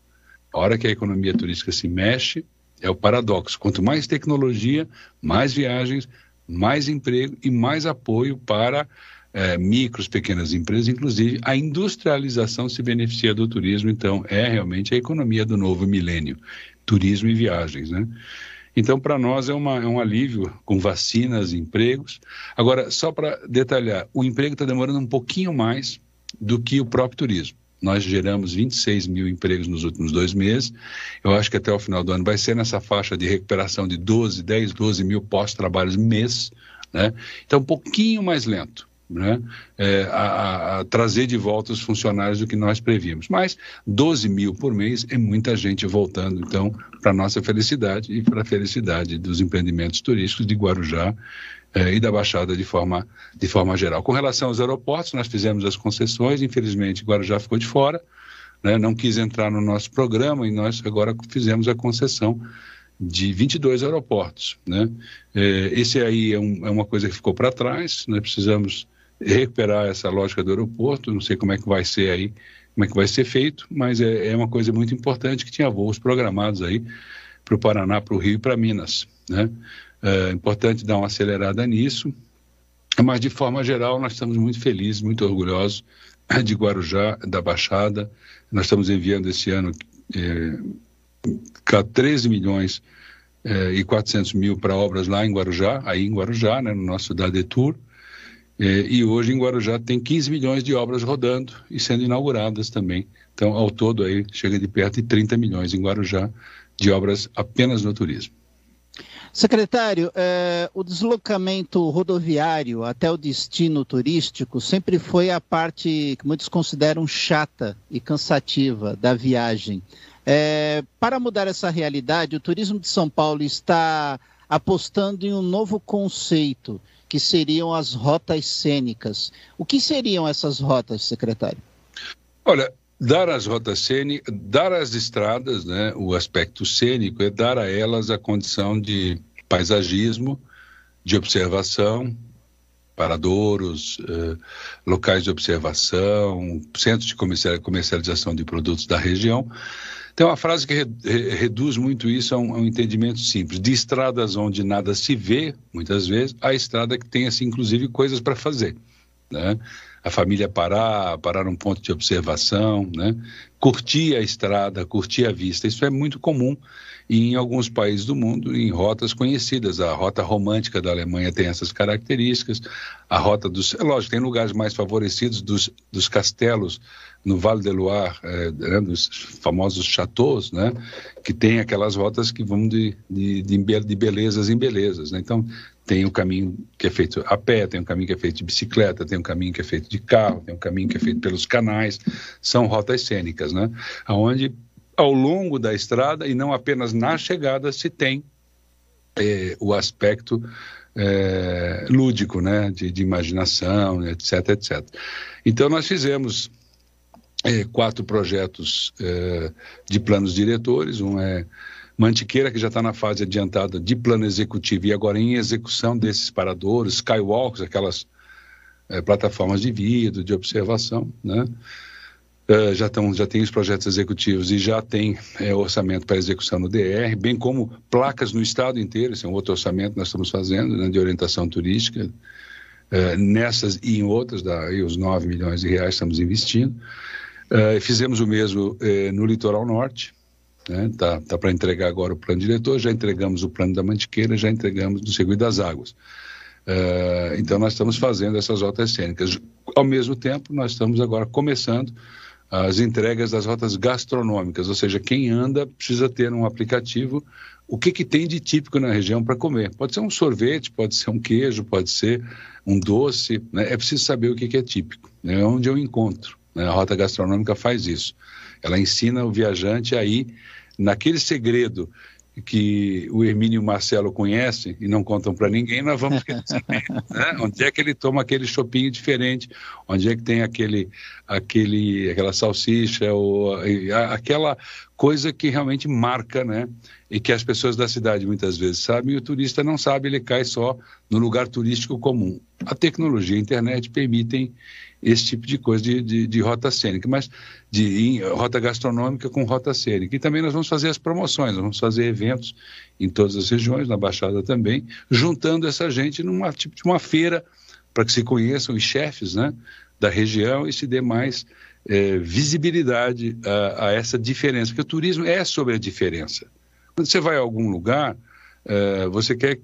A hora que a economia turística se mexe, é o paradoxo. Quanto mais tecnologia, mais viagens, mais emprego e mais apoio para é, micros, pequenas empresas, inclusive a industrialização se beneficia do turismo, então é realmente a economia do novo milênio, turismo e viagens, né? Então, para nós é, uma, é um alívio com vacinas, empregos. Agora, só para detalhar, o emprego está demorando um pouquinho mais do que o próprio turismo. Nós geramos 26 mil empregos nos últimos dois meses. Eu acho que até o final do ano vai ser nessa faixa de recuperação de 12, 10, 12 mil pós-trabalhos mês. Né? Então, um pouquinho mais lento né, é, a, a, trazer de volta os funcionários do que nós prevíamos. Mas 12 mil por mês é muita gente voltando, então, para nossa felicidade e para a felicidade dos empreendimentos turísticos de Guarujá é, e da Baixada de forma, de forma geral. Com relação aos aeroportos, nós fizemos as concessões, infelizmente Guarujá ficou de fora, né, não quis entrar no nosso programa e nós agora fizemos a concessão de 22 aeroportos. Né? É, esse aí é, um, é, uma coisa que ficou para trás, nós precisamos recuperar essa lógica do aeroporto, não sei como é que vai ser aí, como é que vai ser feito, mas é, é uma coisa muito importante que tinha voos programados aí para o Paraná, para o Rio e para Minas, né? É importante dar uma acelerada nisso, mas de forma geral nós estamos muito felizes, muito orgulhosos de Guarujá, da Baixada, nós estamos enviando esse ano é, 13 milhões é, e 400 mil para obras lá em Guarujá, aí em Guarujá, né, no nosso Dadetur, é, e hoje em Guarujá tem 15 milhões de obras rodando e sendo inauguradas também. Então, ao todo, aí chega de perto de 30 milhões em Guarujá de obras apenas no turismo. Secretário, é, o deslocamento rodoviário até o destino turístico sempre foi a parte que muitos consideram chata e cansativa da viagem. É, para mudar essa realidade, o turismo de São Paulo está apostando em um novo conceito que seriam as rotas cênicas. O que seriam essas rotas, secretário? Olha, dar as rotas cênicas, dar às estradas, né, o aspecto cênico é dar a elas a condição de paisagismo, de observação, paradouros, eh, locais de observação, centros de comercialização de produtos da região, tem uma frase que re, re, reduz muito isso a um, a um, entendimento simples. De estradas onde nada se vê, muitas vezes, a estrada que tem, assim, inclusive, coisas para fazer. Né? A família parar, parar num ponto de observação, né? curtir a estrada, curtir a vista. Isso é muito comum em alguns países do mundo, em rotas conhecidas. A rota romântica da Alemanha tem essas características. A rota dos. É lógico, tem lugares mais favorecidos dos, dos castelos no Vale de Loire, é, né, dos famosos chateaus, né, que tem aquelas rotas que vão de, de, de belezas em belezas. Né? Então, tem o um caminho que é feito a pé, tem um caminho que é feito de bicicleta, tem um caminho que é feito de carro, tem um caminho que é feito pelos canais, são rotas cênicas, né? Onde ao longo da estrada e não apenas na chegada se tem é, o aspecto é, lúdico, né, de, de imaginação, etc, etc. Então nós fizemos é, quatro projetos de planos diretores. Um é Mantiqueira, que já está na fase adiantada de plano executivo e agora em execução desses paradores, skywalks, aquelas é, plataformas de vidro, de observação, né? Uh, já, tão, já tem os projetos executivos e já tem é, orçamento para execução no DR, bem como placas no estado inteiro, esse é um outro orçamento que nós estamos fazendo, né, de orientação turística, uh, nessas e em outras, daí os 9 milhões de reais estamos investindo. Uh, fizemos o mesmo no litoral norte, né? tá, tá para entregar agora o plano diretor, já entregamos o plano da Mantiqueira, já entregamos do Seguro das Águas. Uh, então nós estamos fazendo essas rotas cênicas. Ao mesmo tempo, nós estamos agora começando as entregas das rotas gastronômicas, ou seja, quem anda precisa ter um aplicativo. O que, que tem de típico na região para comer? Pode ser um sorvete, pode ser um queijo, pode ser um doce. Né? É preciso saber o que, que é típico. É né? onde eu encontro. Né? A rota gastronômica faz isso. Ela ensina o viajante a ir naquele segredo que o Hermínio e o Marcelo conhecem e não contam para ninguém, nós vamos *laughs* saber. Né? Onde é que ele toma aquele chopinho diferente? Onde é que tem aquele, aquele, aquela salsicha ou aquela coisa que realmente marca, né? E que as pessoas da cidade muitas vezes sabem e o turista não sabe, ele cai só no lugar turístico comum. A tecnologia e a internet permitem esse tipo de coisa de, de, de rota cênica, mas de rota gastronômica com rota cênica. E também nós vamos fazer as promoções, vamos fazer eventos em todas as regiões, na Baixada também, juntando essa gente numa tipo de uma feira para que se conheçam os chefes, né? Da região e se dê mais é, visibilidade a, a, essa diferença, porque o turismo é sobre a diferença. Quando você vai a algum lugar, é, você quer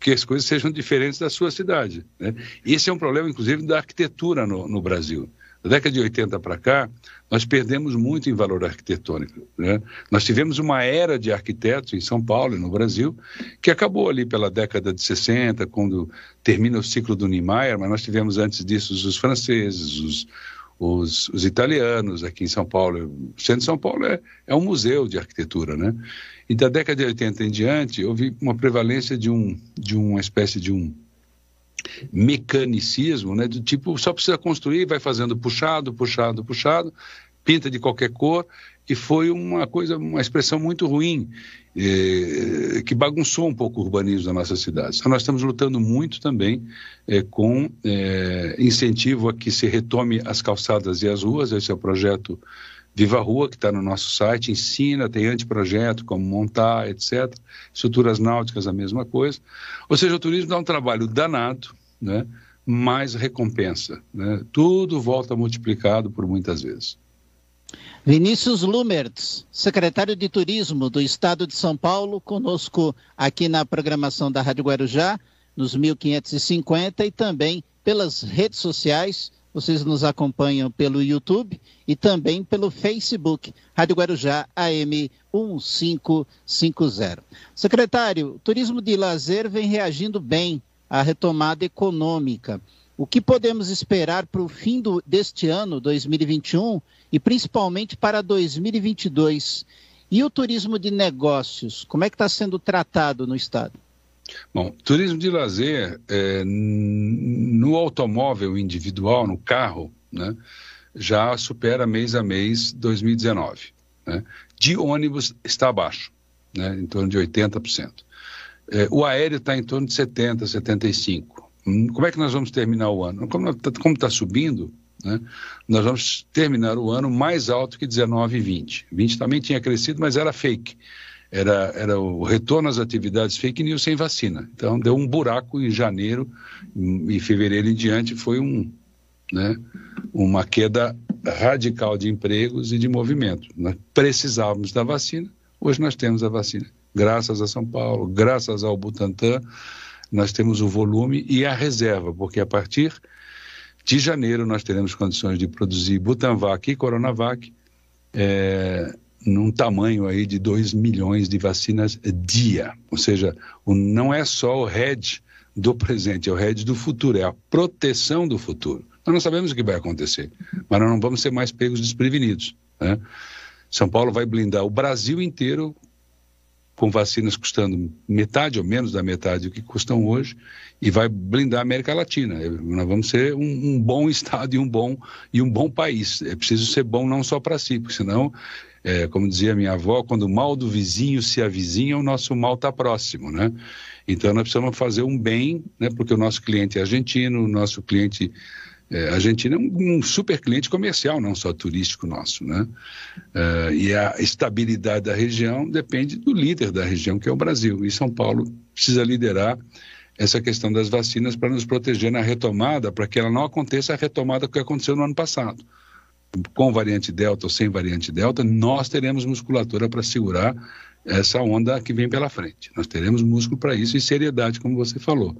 que as coisas sejam diferentes da sua cidade. Né? Esse é um problema, inclusive, da arquitetura no, no Brasil. Da década de 80 para cá, nós perdemos muito em valor arquitetônico. Né? Nós tivemos uma era de arquitetos em São Paulo e no Brasil, que acabou ali pela década de 60, quando termina o ciclo do Niemeyer, mas nós tivemos antes disso os franceses, os, os, os, italianos aqui em São Paulo. O centro de São Paulo é, é um museu de arquitetura, né? E da década de 80 em diante, houve uma prevalência de, um, de uma espécie de um mecanicismo, né? Do tipo, só precisa construir, vai fazendo puxado, puxado, puxado, pinta de qualquer cor, e foi uma coisa, uma expressão muito ruim, eh, que bagunçou um pouco o urbanismo da nossa cidade. Então, nós estamos lutando muito também eh, com eh, incentivo a que se retome as calçadas e as ruas, esse é o projeto Viva Rua, que está no nosso site, ensina, tem anteprojeto, como montar, etc. Estruturas náuticas, a mesma coisa. Ou seja, o turismo dá um trabalho danado, né? mais recompensa. Né? Tudo volta multiplicado por muitas vezes. Vinícius Lumertz, secretário de Turismo do Estado de São Paulo, conosco aqui na programação da Rádio Guarujá, nos 1550 e também pelas redes sociais. Vocês nos acompanham pelo YouTube e também pelo Facebook, Rádio Guarujá AM 1550. Secretário, turismo de lazer vem reagindo bem à retomada econômica. O que podemos esperar para o fim do, deste ano, 2021, e principalmente para 2022? E o turismo de negócios, como é que está sendo tratado no Estado? Bom, turismo de lazer, é, no automóvel individual, no carro, né, já supera mês a mês 2019. Né? De ônibus está abaixo, né, em torno de 80%. É, o aéreo está em torno de 70%, 75%. Hum, como é que nós vamos terminar o ano? Como está subindo, né, nós vamos terminar o ano mais alto que 19 e 20. 20 também tinha crescido, mas era fake. Era, era o retorno às atividades fake news sem vacina. Então, deu um buraco em janeiro e fevereiro em diante. Foi um, né, uma queda radical de empregos e de movimento. Nós precisávamos da vacina, hoje nós temos a vacina. Graças a São Paulo, graças ao Butantan, nós temos o volume e a reserva, porque a partir de janeiro nós teremos condições de produzir Butanvac e Coronavac é, num tamanho aí de 2 milhões de vacinas dia. Ou seja, não é só o hedge do presente, é o hedge do futuro, é a proteção do futuro. Nós não sabemos o que vai acontecer, mas nós não vamos ser mais pegos desprevenidos. Né? São Paulo vai blindar o Brasil inteiro com vacinas custando metade ou menos da metade do que custam hoje, e vai blindar a América Latina. Nós vamos ser um, um bom *laughs* Estado e um bom, e um bom país. É preciso ser bom não só para si, porque senão, é, como dizia minha avó, quando o mal do vizinho se avizinha, o nosso mal está próximo, né? Então nós precisamos fazer um bem, né? Porque o nosso cliente é argentino, o nosso cliente é, a Argentina é um, um, super cliente comercial, não só turístico nosso, né? É, e a estabilidade da região depende do líder da região, que é o Brasil. E São Paulo precisa liderar essa questão das vacinas para nos proteger na retomada, para que ela não aconteça a retomada que aconteceu no ano passado. Com variante Delta ou sem variante Delta, nós teremos musculatura para segurar essa onda que vem pela frente. Nós teremos músculo para isso e seriedade, como você falou.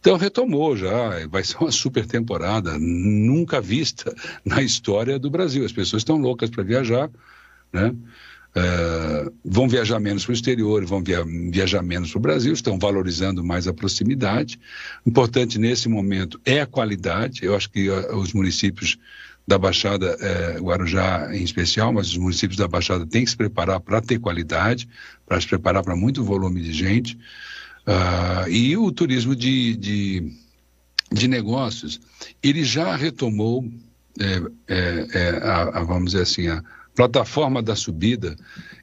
Então retomou já, vai ser uma super temporada, nunca vista *laughs* na história do Brasil. As pessoas estão loucas para viajar, né? É, vão viajar menos para o exterior, vão via, viajar menos para o Brasil, estão valorizando mais a proximidade. Importante nesse momento é a qualidade. Eu acho que uh, os municípios da Baixada, é, Guarujá em especial, mas os municípios da Baixada têm que se preparar para ter qualidade, para se preparar para muito volume de gente. Uh, e o turismo de, de, de, negócios, ele já retomou, é, é, é, a, a, vamos dizer assim, a, plataforma da subida,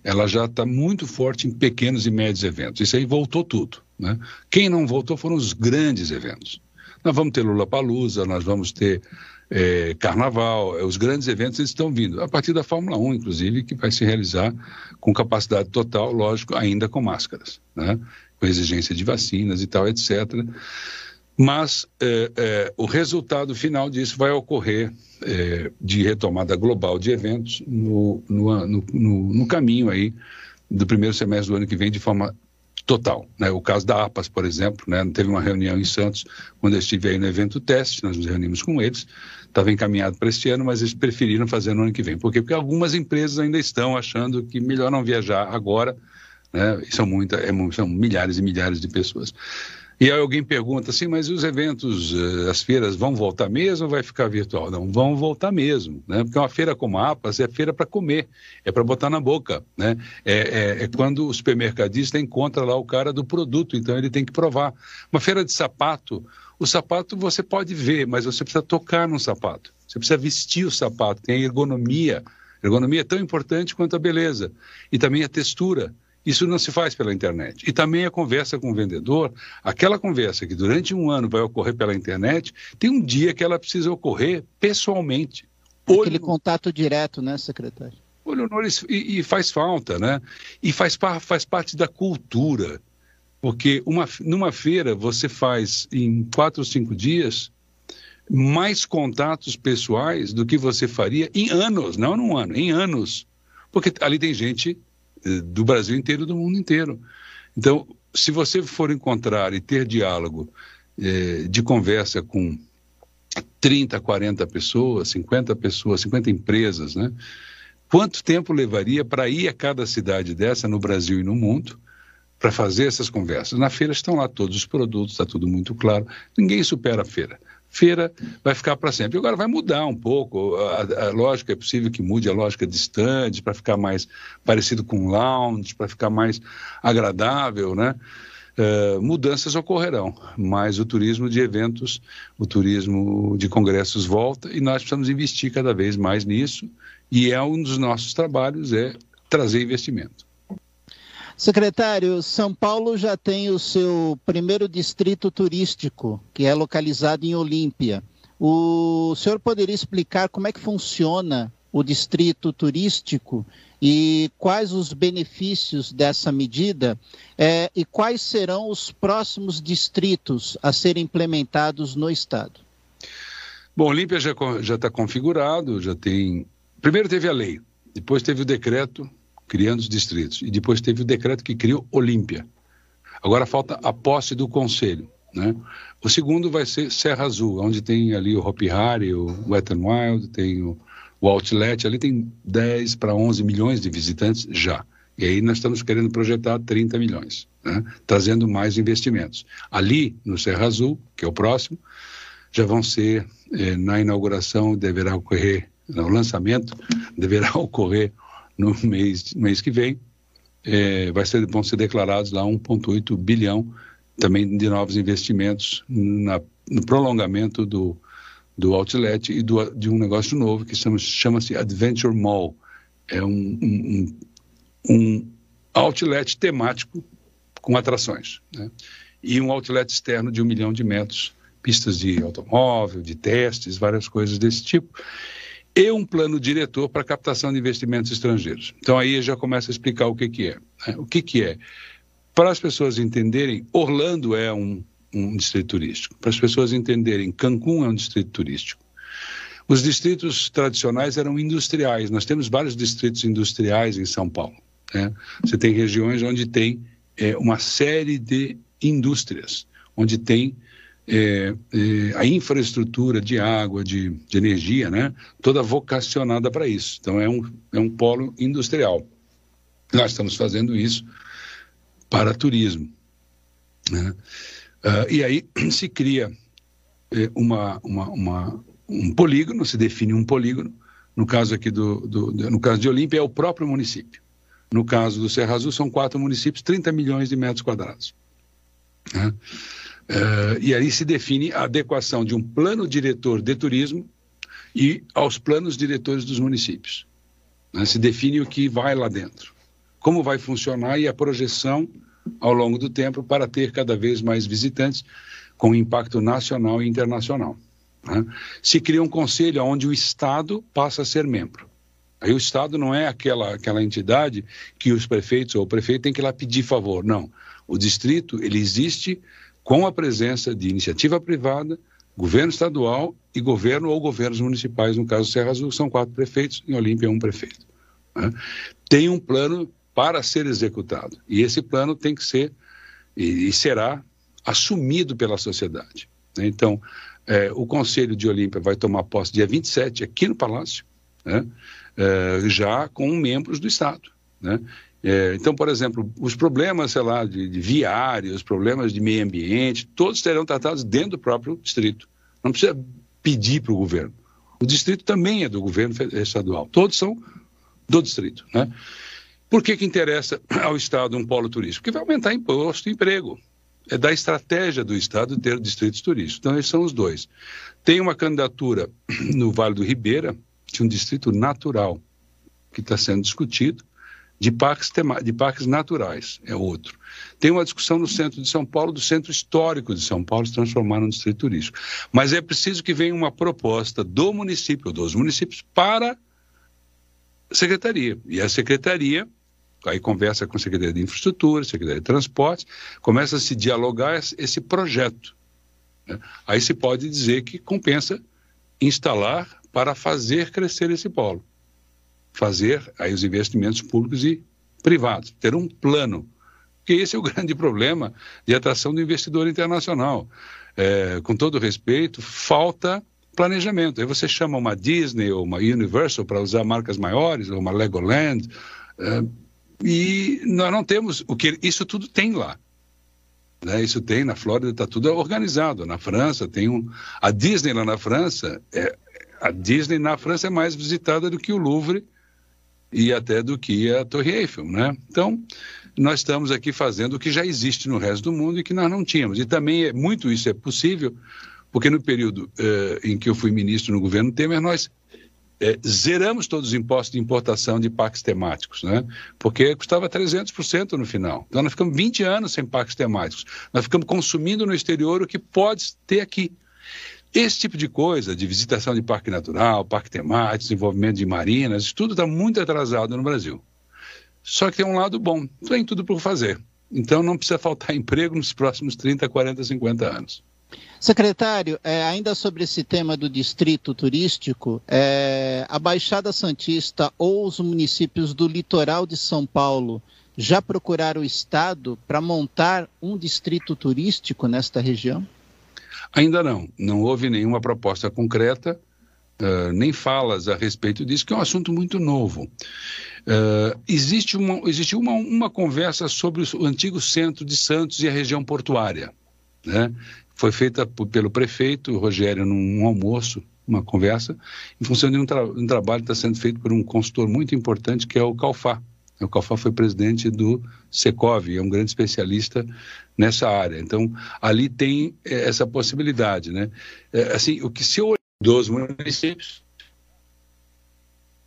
ela já está muito forte em pequenos e médios eventos. Isso aí voltou tudo. Né? Quem não voltou foram os grandes eventos. Nós vamos ter Lula Palusa, nós vamos ter é, Carnaval, é, os grandes eventos estão vindo, a partir da Fórmula 1, inclusive, que vai se realizar com capacidade total, lógico, ainda com máscaras, né? com exigência de vacinas e tal, etc. Mas é, é, o resultado final disso vai ocorrer é, de retomada global de eventos no, no, no, no, caminho aí do primeiro semestre do ano que vem de forma total. Né? O caso da APAS, por exemplo, né? teve uma reunião em Santos, quando eu estive aí no evento teste, nós nos reunimos com eles, estava encaminhado para este ano, mas eles preferiram fazer no ano que vem. Por quê? Porque algumas empresas ainda estão achando que melhor não viajar agora, né? São, muita, é, são milhares e milhares de pessoas. E aí alguém pergunta assim, mas os eventos, eh, as feiras vão voltar mesmo ou vai ficar virtual? Não, vão voltar mesmo, né? Porque uma feira como a APAS é feira para comer, é para botar na boca, né? É, é, é, quando o supermercadista encontra lá o cara do produto, então ele tem que provar. Uma feira de sapato, o sapato você pode ver, mas você precisa tocar no sapato. Você precisa vestir o sapato, tem ergonomia. Ergonomia é tão importante quanto a beleza. E também a textura. Isso não se faz pela internet. E também a conversa com o vendedor, aquela conversa que durante um ano vai ocorrer pela internet, tem um dia que ela precisa ocorrer pessoalmente. Olho... Aquele contato direto, né, secretário? Olho no e, e faz falta, né? E faz, faz parte da cultura. Porque uma, numa feira você faz em quatro ou cinco dias mais contatos pessoais do que você faria em anos, não num ano, em anos. Porque ali tem gente do Brasil inteiro, do mundo inteiro. Então, se você for encontrar e ter diálogo eh, de conversa com 30, 40 pessoas, 50 pessoas, 50 empresas, né? Quanto tempo levaria para ir a cada cidade dessa no Brasil e no mundo para fazer essas conversas? Na feira estão lá todos os produtos, está tudo muito claro. Ninguém supera a feira feira vai ficar para sempre. Agora vai mudar um pouco a, a, lógica, é possível que mude a lógica de para ficar mais parecido com lounge, para ficar mais agradável, né? Uh, mudanças ocorrerão, mas o turismo de eventos, o turismo de congressos volta e nós precisamos investir cada vez mais nisso e é um dos nossos trabalhos é trazer investimento. Secretário, São Paulo já tem o seu primeiro distrito turístico, que é localizado em Olímpia. O senhor poderia explicar como é que funciona o distrito turístico e quais os benefícios dessa medida é, e quais serão os próximos distritos a serem implementados no estado? Bom, Olímpia já está configurado, já tem. Primeiro teve a lei, depois teve o decreto criando os distritos. E depois teve o decreto que criou Olímpia. Agora falta a posse do conselho. Né? O segundo vai ser Serra Azul, onde tem ali o Hopi Hari, o Wet n Wild, tem o, o Outlet, ali tem 10 para 11 milhões de visitantes já. E aí nós estamos querendo projetar 30 milhões, né? trazendo mais investimentos. Ali, no Serra Azul, que é o próximo, já vão ser, eh, na inauguração, deverá ocorrer, no lançamento, *laughs* deverá ocorrer no mês, mês que vem, é, vai ser, vão ser declarados lá 1,8 bilhão também de novos investimentos na, no prolongamento do, do outlet e do, de um negócio novo que chama-se Adventure Mall. É um, um, um, outlet temático com atrações. Né? E um outlet externo de um milhão de metros, pistas de automóvel, de testes, várias coisas desse tipo e um plano diretor para captação de investimentos estrangeiros. Então aí já começa a explicar o que, que é. Né? O que, que é? Para as pessoas entenderem, Orlando é um, um distrito turístico. Para as pessoas entenderem, Cancún é um distrito turístico. Os distritos tradicionais eram industriais. Nós temos vários distritos industriais em São Paulo. Né? Você tem regiões onde tem é, uma série de indústrias, onde tem é, é, a infraestrutura de água, de, de, energia, né, toda vocacionada para isso. Então, é um, é um polo industrial. Nós estamos fazendo isso para turismo. Né? Uh, e aí *clears throat* se cria é, uma, uma, uma, um polígono, se define um polígono. No caso aqui do, do, do no caso de Olímpia, é o próprio município. No caso do Serra Azul, são quatro municípios, 30 milhões de metros quadrados. Né? Uh, e aí se define a adequação de um plano diretor de turismo e aos planos diretores dos municípios. Né? Se define o que vai lá dentro, como vai funcionar e a projeção ao longo do tempo para ter cada vez mais visitantes com impacto nacional e internacional. Né? Se cria um conselho onde o Estado passa a ser membro. Aí o Estado não é aquela, aquela entidade que os prefeitos ou o prefeito tem que ir lá pedir favor. Não. O distrito ele existe com a presença de iniciativa privada, governo estadual e governo ou governos municipais. No caso Serra Azul, são quatro prefeitos, em Olímpia, um prefeito. Né? Tem um plano para ser executado. E esse plano tem que ser e, e será assumido pela sociedade. Né? Então, é, o Conselho de Olímpia vai tomar posse dia 27 aqui no Palácio né? é, já com membros do Estado. Né? É, então, por exemplo, os problemas, sei lá, de, de viários, problemas de meio ambiente, todos serão tratados dentro do próprio distrito. Não precisa pedir para o governo. O distrito também é do governo estadual. Todos são do distrito. Né? Por que, que interessa *coughs* ao Estado um polo turístico? Porque vai aumentar imposto e emprego. É da estratégia do Estado ter distritos turísticos. Então, esses são os dois. Tem uma candidatura *coughs* no Vale do Ribeira, de um distrito natural que está sendo discutido, de parques, tema, de parques naturais, é outro. Tem uma discussão no centro de São Paulo, do centro histórico de São Paulo, se transformar num distrito turístico. Mas é preciso que venha uma proposta do município, dos municípios, para a secretaria. E a secretaria, aí conversa com a Secretaria de Infraestrutura, Secretaria de Transportes, começa a se dialogar esse projeto. Né? Aí se pode dizer que compensa instalar para fazer crescer esse polo. Fazer aí os investimentos públicos e privados, ter um plano. Porque esse é o *laughs* grande problema de atração do investidor internacional. É, com todo respeito, falta planejamento. Aí você chama uma Disney ou uma Universal para usar marcas maiores, ou uma Legoland, é, e nós não temos o que isso tudo tem lá. Né? Isso tem na Flórida, está tudo organizado. Na França tem um, a Disney lá na França é, a Disney na França é mais visitada do que o Louvre e até do que a Torre Eiffel, né? Então, nós estamos aqui fazendo o que já existe no resto do mundo e que nós não tínhamos. E também é, muito isso é possível, porque no período eh, em que eu fui ministro no governo Temer, nós eh, zeramos todos os impostos de importação de parques temáticos, né? Porque custava 300% no final. Então, nós ficamos 20 anos sem parques temáticos. Nós ficamos consumindo no exterior o que pode ter aqui. Esse tipo de coisa, de visitação de parque natural, parque temático, desenvolvimento de marinas, tudo está muito atrasado no Brasil. Só que tem um lado bom, tem tudo por fazer. Então não precisa faltar *laughs* emprego nos próximos 30, 40, 50 anos. Secretário, é, ainda sobre esse tema do distrito turístico, é, a Baixada Santista ou os municípios do litoral de São Paulo já procuraram o Estado para montar um distrito turístico nesta região? Ainda não, não houve nenhuma proposta concreta, uh, nem falas a respeito disso, que é um assunto muito novo. Uh, existe uma, existe uma, uma conversa sobre o antigo centro de Santos e a região portuária. Né? Foi feita pelo prefeito Rogério num um almoço, uma conversa, em função de um, tra um trabalho que está sendo feito por um consultor muito importante, que é o Calfá. O Calfá foi presidente do Secov, é um grande especialista nessa área. Então, ali tem é, essa possibilidade, né? É, assim, o que se eu dos municípios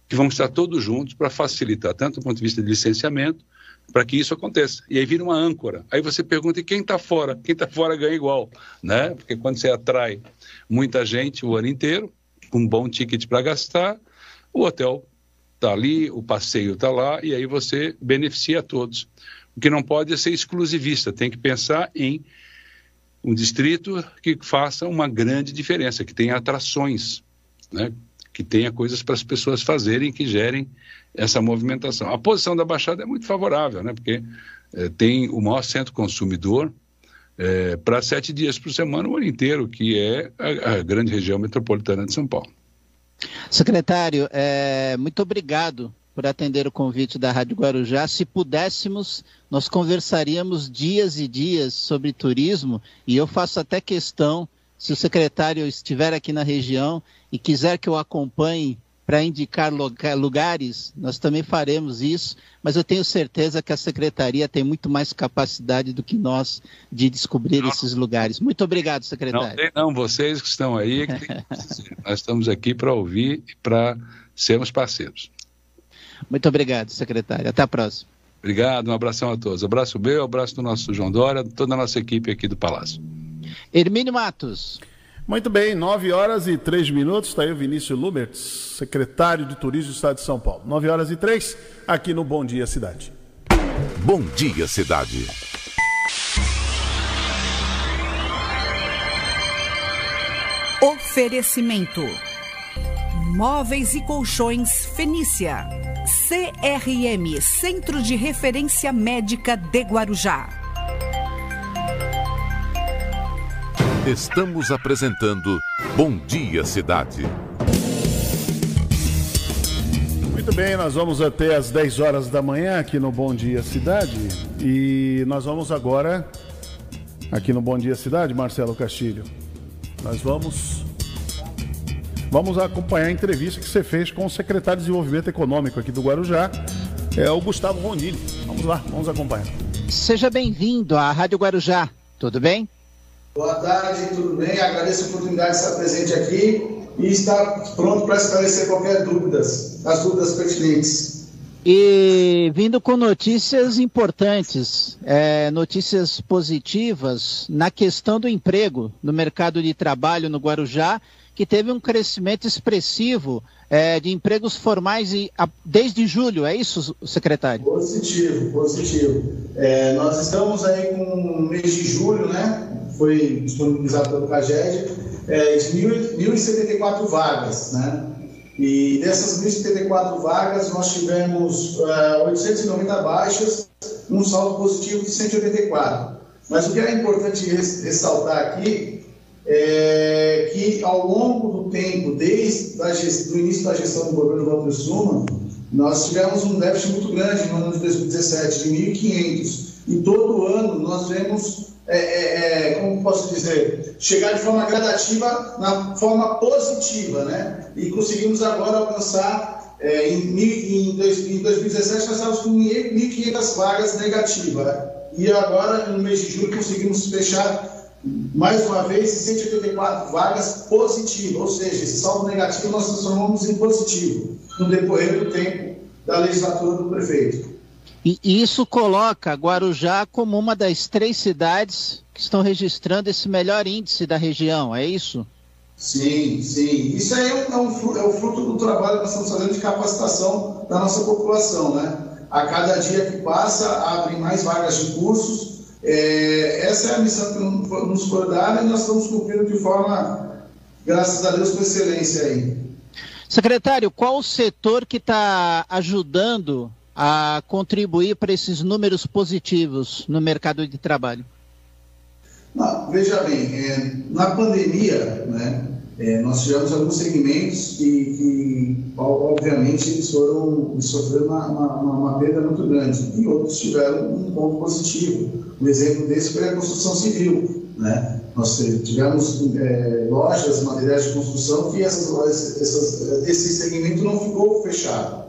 que vão estar todos juntos para facilitar, tanto do ponto de vista de licenciamento, para que isso aconteça. E aí vira uma âncora. Aí você pergunta, e quem está fora? Quem está fora ganha igual, né? Porque quando você atrai muita gente o ano inteiro, com um bom ticket para gastar, o hotel está ali, o passeio está lá, e aí você beneficia a todos. O que não pode é ser exclusivista, tem que pensar em um distrito que faça uma grande diferença, que tenha atrações, né? que tenha coisas para as pessoas fazerem que gerem essa movimentação. A posição da Baixada é muito favorável, né? porque é, tem o maior centro consumidor é, para sete dias por semana o ano inteiro, que é a, a grande região metropolitana de São Paulo. Secretário, é, muito obrigado por atender o convite da Rádio Guarujá. Se pudéssemos, nós conversaríamos dias e dias sobre turismo e eu faço até questão, se o secretário estiver aqui na região e quiser que eu acompanhe para indicar lugares, nós também faremos isso, mas eu tenho certeza que a secretaria tem muito mais capacidade do que nós de descobrir não. esses lugares. Muito obrigado, secretário. Não, tem, não vocês que estão aí, que *laughs* nós estamos aqui para ouvir e para sermos parceiros. Muito obrigado, secretário. Até a próxima. Obrigado, um abração a todos. Abraço meu, abraço do nosso João Dória, toda a nossa equipe aqui do Palácio. Hermínio Matos. Muito bem, 9 horas e 3 minutos. Está aí o Vinícius Luberts, secretário de Turismo do Estado de São Paulo. 9 horas e 3, aqui no Bom Dia Cidade. Bom Dia Cidade. Oferecimento: Móveis e Colchões Fenícia. CRM Centro de Referência Médica de Guarujá. Estamos apresentando Bom Dia Cidade. Muito bem, nós vamos até às 10 horas da manhã aqui no Bom Dia Cidade. E nós vamos agora, aqui no Bom Dia Cidade, Marcelo Castilho, nós vamos vamos acompanhar a entrevista que você fez com o secretário de Desenvolvimento Econômico aqui do Guarujá, é o Gustavo Ronini. Vamos lá, vamos acompanhar. Seja bem-vindo à Rádio Guarujá, tudo bem? Boa tarde, tudo bem? Agradeço a oportunidade de estar presente aqui e estar pronto para esclarecer qualquer dúvidas, as dúvidas pertinentes. E vindo com notícias importantes, é, notícias positivas na questão do emprego no mercado de trabalho no Guarujá, que teve um crescimento expressivo é, de empregos formais e, a, desde julho, é isso, secretário? Positivo, positivo. É, nós estamos aí com o mês de julho, né? Foi disponibilizado pelo CAGED, é, de 1.074 vagas, né? E dessas 1.074 vagas, nós tivemos uh, 890 baixas, um saldo positivo de 184. Mas o que é importante ressaltar aqui é que ao longo do tempo, desde o início da gestão do governo Walter Suma, nós tivemos um déficit muito grande no ano de 2017, de 1.500. E todo ano nós vemos é, é, é, como posso dizer, chegar de forma gradativa na forma positiva, né? E conseguimos agora alcançar, é, em, em, em 2017 nós estávamos com 1.500 vagas negativas. E agora, no mês de julho, conseguimos fechar mais uma vez 184 vagas positivas, ou seja, esse saldo negativo nós transformamos em positivo no decorrer do tempo da legislatura do prefeito. E isso coloca Guarujá como uma das três cidades que estão registrando esse melhor índice da região, é isso? Sim, sim. Isso aí é, um, é o fruto do trabalho que nós estamos fazendo de capacitação da nossa população, né? A cada dia que passa, abrem mais vagas de cursos. É, essa é a missão que nos foi dada e nós estamos cumprindo de forma, graças a Deus, com excelência aí. Secretário, qual o setor que está ajudando a contribuir para esses números positivos no mercado de trabalho? Não, veja bem, é, na pandemia, né, é, nós tivemos alguns segmentos que, que obviamente, eles foram eles sofreram uma, uma, uma, perda muito grande e outros tiveram um ponto positivo. Um exemplo desse foi a construção civil. Né? Nós tivemos é, lojas, materiais de construção que essas, essas, esse segmento não ficou fechado.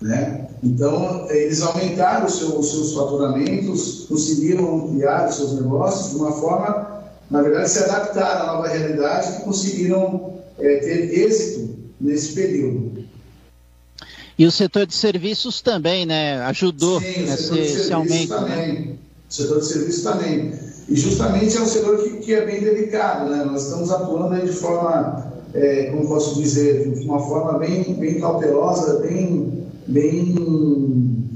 Né? Então, eles aumentaram os seu, seus faturamentos, conseguiram ampliar os seus negócios de uma forma, na verdade, se adaptar à nova realidade e conseguiram é, ter êxito nesse período. E o setor de serviços também, né? Ajudou Sim, nesse, esse aumento. Né? Também. Né? O setor de serviços também. E justamente é um setor que, que é bem delicado, né? Nós estamos atuando aí de forma, é, como posso dizer, de uma forma bem, bem cautelosa, bem bem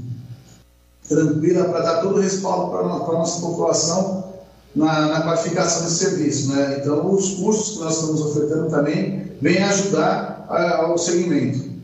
tranquila para dar todo o respaldo para a nossa população na, na, qualificação desse serviço. Né? Então, os cursos que nós estamos ofertando também vêm ajudar a, ao segmento.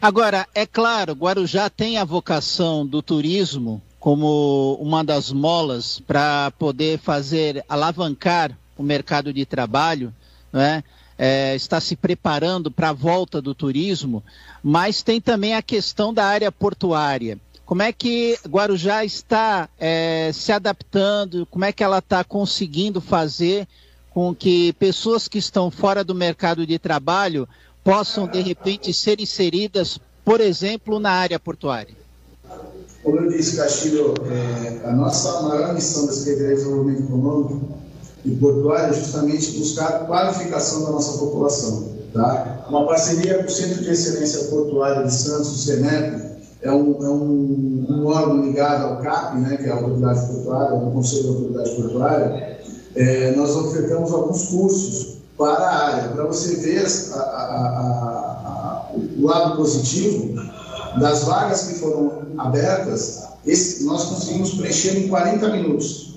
Agora, é claro, Guarujá tem a vocação do turismo como uma das molas para poder fazer alavancar o mercado de trabalho, né? é, está se preparando para a volta do turismo, mas tem também a questão da área portuária. Como é que Guarujá está é, se adaptando? Como é que ela está conseguindo fazer com que pessoas que estão fora do mercado de trabalho possam, de repente, ser inseridas, por exemplo, na área portuária? Como eu disse, Castilho, é, a nossa maior missão da Secretaria de Desenvolvimento Econômico e portuária é justamente buscar a qualificação da nossa população. Tá? Uma parceria com o Centro de Excelência Portuária de Santos, o CENEP, é um, é um, um órgão ligado ao CAP, né, que é a Autoridade Portuária, o Conselho da Autoridade Portuária, é, nós ofertamos alguns cursos para a área, para você ver a, a, a, o lado positivo das vagas que foram abertas, esse, nós conseguimos preencher em 40 minutos.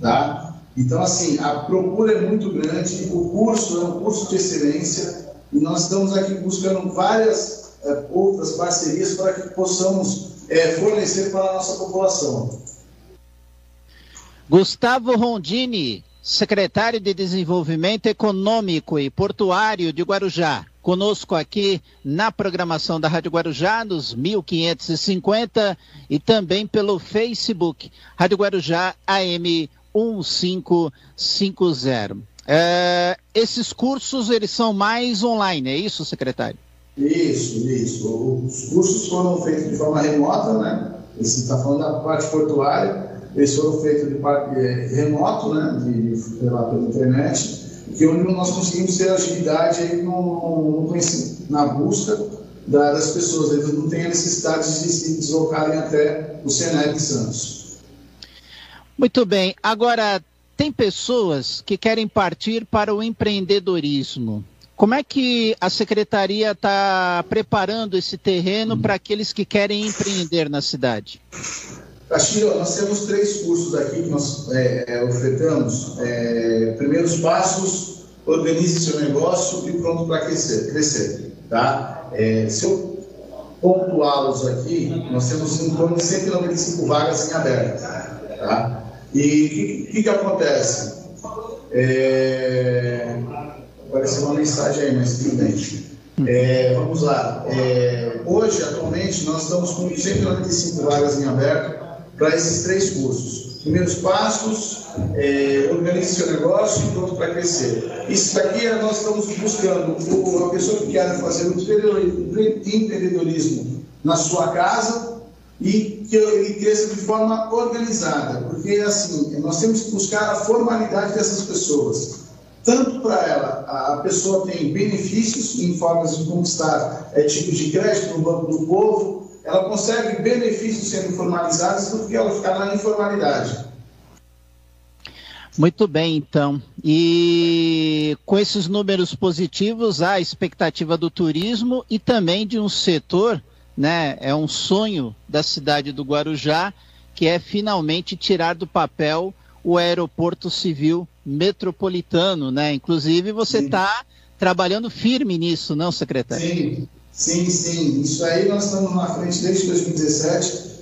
Tá? Então, assim, a procura é muito grande, o curso é um curso de excelência e nós estamos aqui buscando várias outras parcerias para que possamos é, fornecer para a nossa população. Gustavo Rondini, secretário de Desenvolvimento Econômico e Portuário de Guarujá, conosco aqui na programação da Rádio Guarujá, nos 1550 e também pelo Facebook, Rádio Guarujá AM 1550. É, esses cursos, eles são mais online, é isso, secretário? Isso, isso. Os cursos foram feitos de forma remota, né? Você está falando da parte portuária, eles foram feitos de parte é, remoto, né? De, pela, pela internet, que é onde nós conseguimos ter agilidade aí no, no, na busca da, das pessoas. Eles não têm a necessidade de se deslocarem até o Senec Santos. Muito bem. Agora, tem pessoas que querem partir para o empreendedorismo. Como é que a secretaria está preparando esse terreno para aqueles que querem empreender na cidade? Castilho, nós temos três cursos aqui que nós é, é, ofertamos. É, primeiros passos, organize seu negócio e pronto para crescer, crescer. Tá? É, se eu pontuá-los aqui, nós temos em torno de 195 vagas em aberto. Tá? E o que, que, que, acontece? É, apareceu uma mensagem aí, mas tudo bem. É, vamos lá. É, hoje, atualmente, nós estamos com 195 vagas em aberto para esses três cursos. Primeiros passos, é, organize seu negócio e pronto para crescer. Isso daqui é, nós estamos buscando uma pessoa que quer fazer o empreendedorismo na sua casa e que ele cresça de forma organizada, porque assim nós temos que buscar a formalidade dessas pessoas tanto para ela, a pessoa tem benefícios em formas de conquistar é, tipos de crédito no Banco do Povo, ela consegue benefícios sendo formalizados do que ela ficar na informalidade. Muito bem, então. E com esses números positivos, há a expectativa do turismo e também de um setor, né? É um sonho da cidade do Guarujá, que é finalmente tirar do papel o aeroporto civil metropolitano, né? Inclusive você está trabalhando firme nisso, não, secretário? Sim, sim, sim. Isso aí nós estamos na frente desde 2017.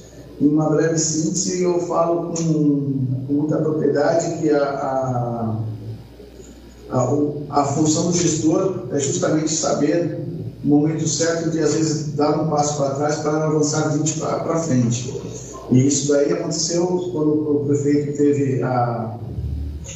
Em uma breve síntese, eu falo com, com muita propriedade que a, a, a, a função do gestor é justamente saber o momento certo de, às vezes, dar um passo para trás para avançar 20 para frente. E isso daí aconteceu quando o prefeito teve a,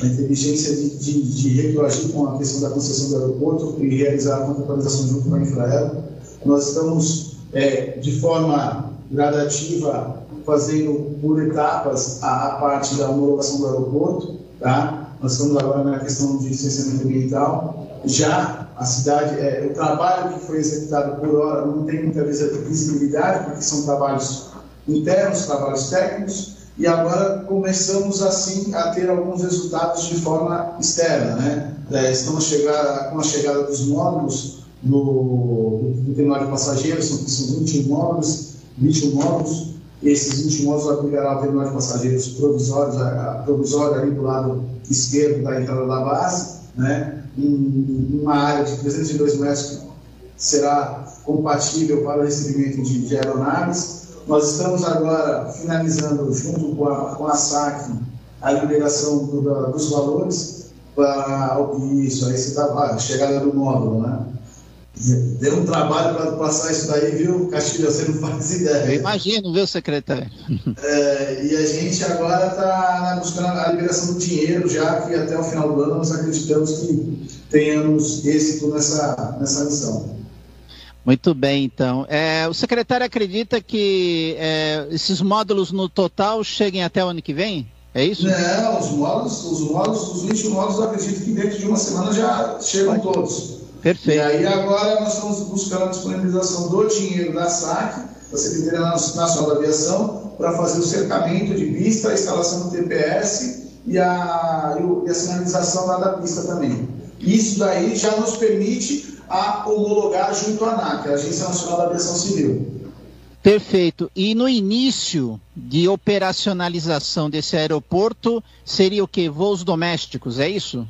a inteligência de, de, de retroagir com a questão da concessão do aeroporto e realizar a contratualização junto com a Infraero. Nós estamos, é, de forma gradativa, fazendo por etapas a, a, parte da homologação do aeroporto. Tá? Nós estamos agora na questão de licenciamento ambiental. Já a cidade, é, o trabalho que foi executado por hora não tem muita visibilidade, porque são trabalhos internos, trabalhos técnicos, e agora começamos assim a ter alguns resultados de forma externa, né? É, estamos chegar, com a chegada dos módulos no, terminal de passageiros, são, são 21 módulos, 21 módulos, esses 20 módulos aplicará o terminal de passageiros provisórios, provisório ali do lado esquerdo da entrada da base, né? Em uma área de 302 metros que será compatível para o recebimento de, de aeronaves, nós estamos agora finalizando, junto com a, com a SAC, a liberação do, da, dos valores para isso, aí você está a chegada do módulo, né? Deu um trabalho para passar isso daí, viu, Castilho? Você não *laughs* faz ideia. Eu imagino, viu, secretário? É, e a gente agora está buscando a liberação do dinheiro, já que até o final do ano nós acreditamos que tenhamos êxito nessa, nessa missão. Muito bem, então. É, o secretário acredita que é, esses módulos no total cheguem até o ano que vem? É isso? Não, os módulos, os módulos, os 20 módulos, eu acredito que dentro de uma semana já chegam todos. Perfeito. E aí agora nós estamos buscando a disponibilização do dinheiro da SAC da Secretaria Nacional da Aviação para fazer o cercamento de pista, a instalação do TPS e a, e a sinalização lá da pista também. Isso daí já nos permite a homologar junto à ANAC, a Agência Nacional da Aviação Civil. Perfeito. E no início de operacionalização desse aeroporto, seria o que? Voos domésticos, é isso?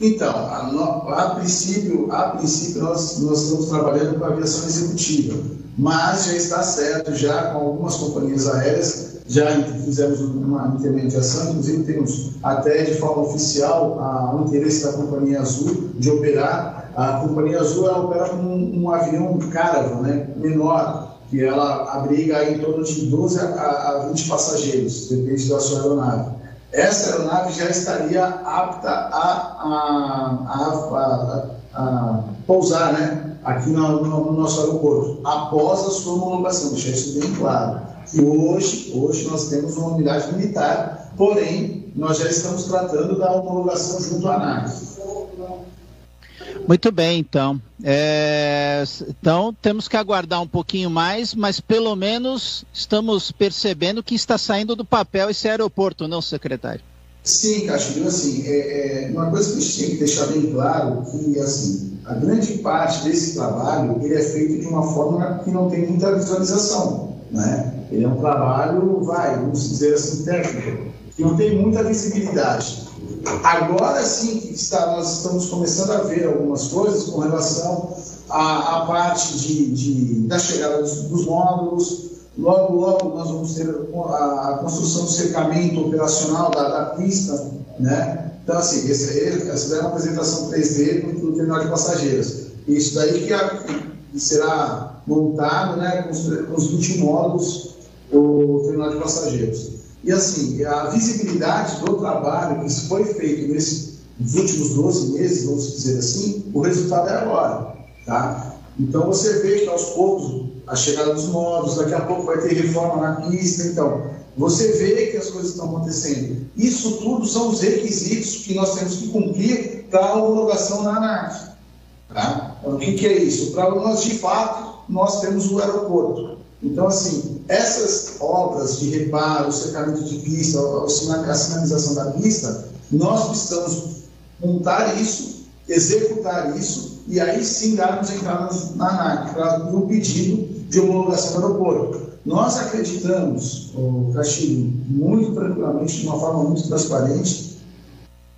Então, a, a, princípio, a princípio nós, nós estamos trabalhando com a aviação executiva, mas já está certo, já com algumas companhias aéreas, já fizemos uma intermediação, inclusive temos até de forma oficial a, o interesse da Companhia Azul de operar. A Companhia Azul ela opera com um, um avião Caravan, né, menor, que ela abriga em torno de 12 a, a 20 passageiros, depende da sua aeronave. Essa aeronave já estaria apta a, a, a pousar né, aqui no, no, no, nosso aeroporto, após a sua homologação, deixar isso bem claro. E hoje, hoje nós temos uma unidade militar, porém, nós já estamos tratando da homologação junto à ANAC. Muito bem, então. É, então temos que aguardar um pouquinho mais, mas pelo menos estamos percebendo que está saindo do papel esse aeroporto, não, secretário? Sim, Castilho, assim, é, é, uma coisa que a gente tem que deixar bem claro que assim, a grande parte desse trabalho ele é feito de uma forma que não tem muita visualização, né? Ele é um trabalho, vai, vamos dizer assim, técnico, que não tem muita visibilidade. Agora sim que está, nós estamos começando a ver algumas coisas com relação à, à parte de, de, da chegada dos, dos, módulos. Logo, logo nós vamos ter a, a construção do cercamento operacional da, da pista, né? Então, assim, essa é uma apresentação 3D do, terminal de passageiros. Isso daí que, a, que será montado né, com, os, com os 20 módulos o terminal de passageiros. E assim, a visibilidade do trabalho que foi feito nesses últimos 12 meses, vamos dizer assim, o resultado é agora. Tá? Então você vê que aos poucos a chegada dos módulos, daqui a pouco vai ter reforma na pista, então você vê que as coisas estão acontecendo. Isso tudo são os requisitos que nós temos que cumprir para a homologação na ANAC. Tá? Então, o que é isso? Para nós, de fato, nós temos o aeroporto. Então, assim, essas obras de reparo, cercamento de pista, a sinalização da pista, nós precisamos montar isso, executar isso, e aí sim darmos entrada na ANAC no pedido de homologação do aeroporto. Nós acreditamos, o Castilho, muito tranquilamente, de uma forma muito transparente,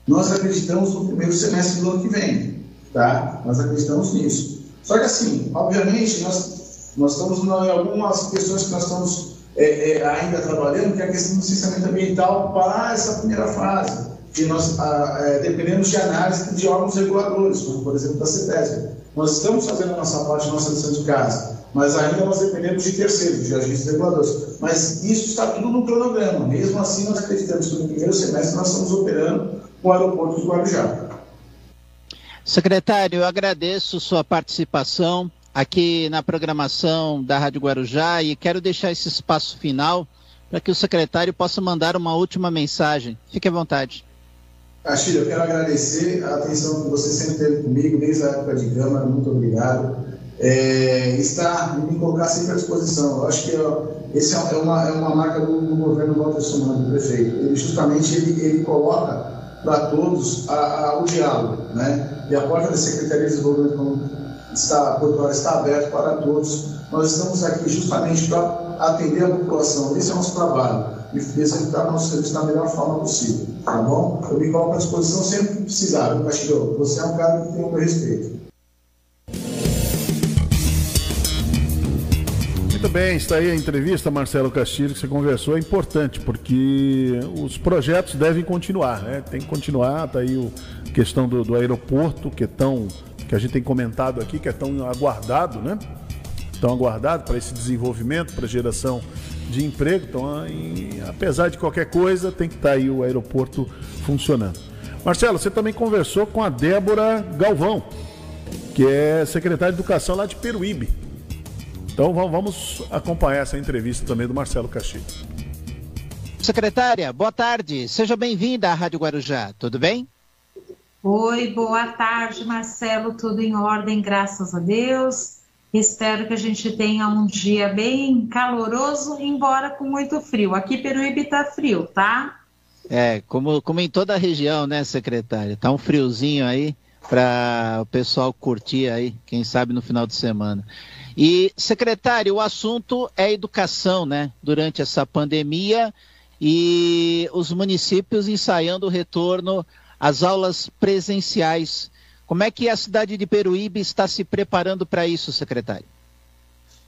nós acreditamos no primeiro semestre do ano que vem, tá? Nós acreditamos nisso. Só que assim, obviamente, nós nós estamos em algumas questões que nós estamos é, é, ainda trabalhando, que é a questão do licenciamento ambiental para essa primeira fase, que nós ah, é, dependemos de análise de órgãos reguladores, como por exemplo da CETESB. Nós estamos fazendo a nossa parte, a nossa lição de casa, mas ainda nós dependemos de terceiros, de agentes reguladores. Mas isso está tudo no cronograma. Mesmo assim, nós acreditamos que no primeiro semestre nós estamos operando com o aeroporto de Guarujá. Secretário, eu agradeço sua participação aqui na programação da Rádio Guarujá e quero deixar esse espaço final para que o secretário possa mandar uma última mensagem. Fique à vontade. Castilho, eu quero agradecer a atenção que você sempre teve comigo desde a época de Câmara, muito obrigado. É, estar, me colocar sempre à disposição. Eu acho que ó, esse é, é uma, é uma marca do, do governo Walter Sumano, do prefeito. Ele justamente ele, ele coloca para todos a, a, o diálogo, né? E a porta da Secretaria de Desenvolvimento está, Portugal está aberto para todos. Nós estamos aqui justamente para atender a população. Esse é o nosso trabalho e executar nosso serviço da melhor forma possível. Tá bom? Eu me coloco à disposição sempre que precisar, viu, Castilho? Você é um cara que tem o meu respeito. Muito bem, está aí a entrevista, Marcelo Castilho, que você conversou, é importante, porque os projetos devem continuar, né? Tem que continuar, está aí a questão do, do aeroporto, que é tão que a gente tem comentado aqui, que é tão aguardado, né? Tão aguardado para esse desenvolvimento, para geração de emprego. Então, em, apesar de qualquer coisa, tem que estar tá aí o aeroporto funcionando. Marcelo, você também conversou com a Débora Galvão, que é secretária de Educação lá de Peruíbe. Então vamos acompanhar essa entrevista também do Marcelo Castilho. Secretária, boa tarde. Seja bem-vinda à Rádio Guarujá. Tudo bem? Oi, boa tarde, Marcelo. Tudo em ordem, graças a Deus. Espero que a gente tenha um dia bem caloroso, embora com muito frio. Aqui Peruíbe está frio, tá? É, como, como em toda a região, né, secretária? Tá um friozinho aí para o pessoal curtir aí, quem sabe no final de semana. E, secretário, o assunto é educação, né? Durante essa pandemia e os municípios ensaiando o retorno às aulas presenciais. Como é que a cidade de Peruíbe está se preparando para isso, secretário?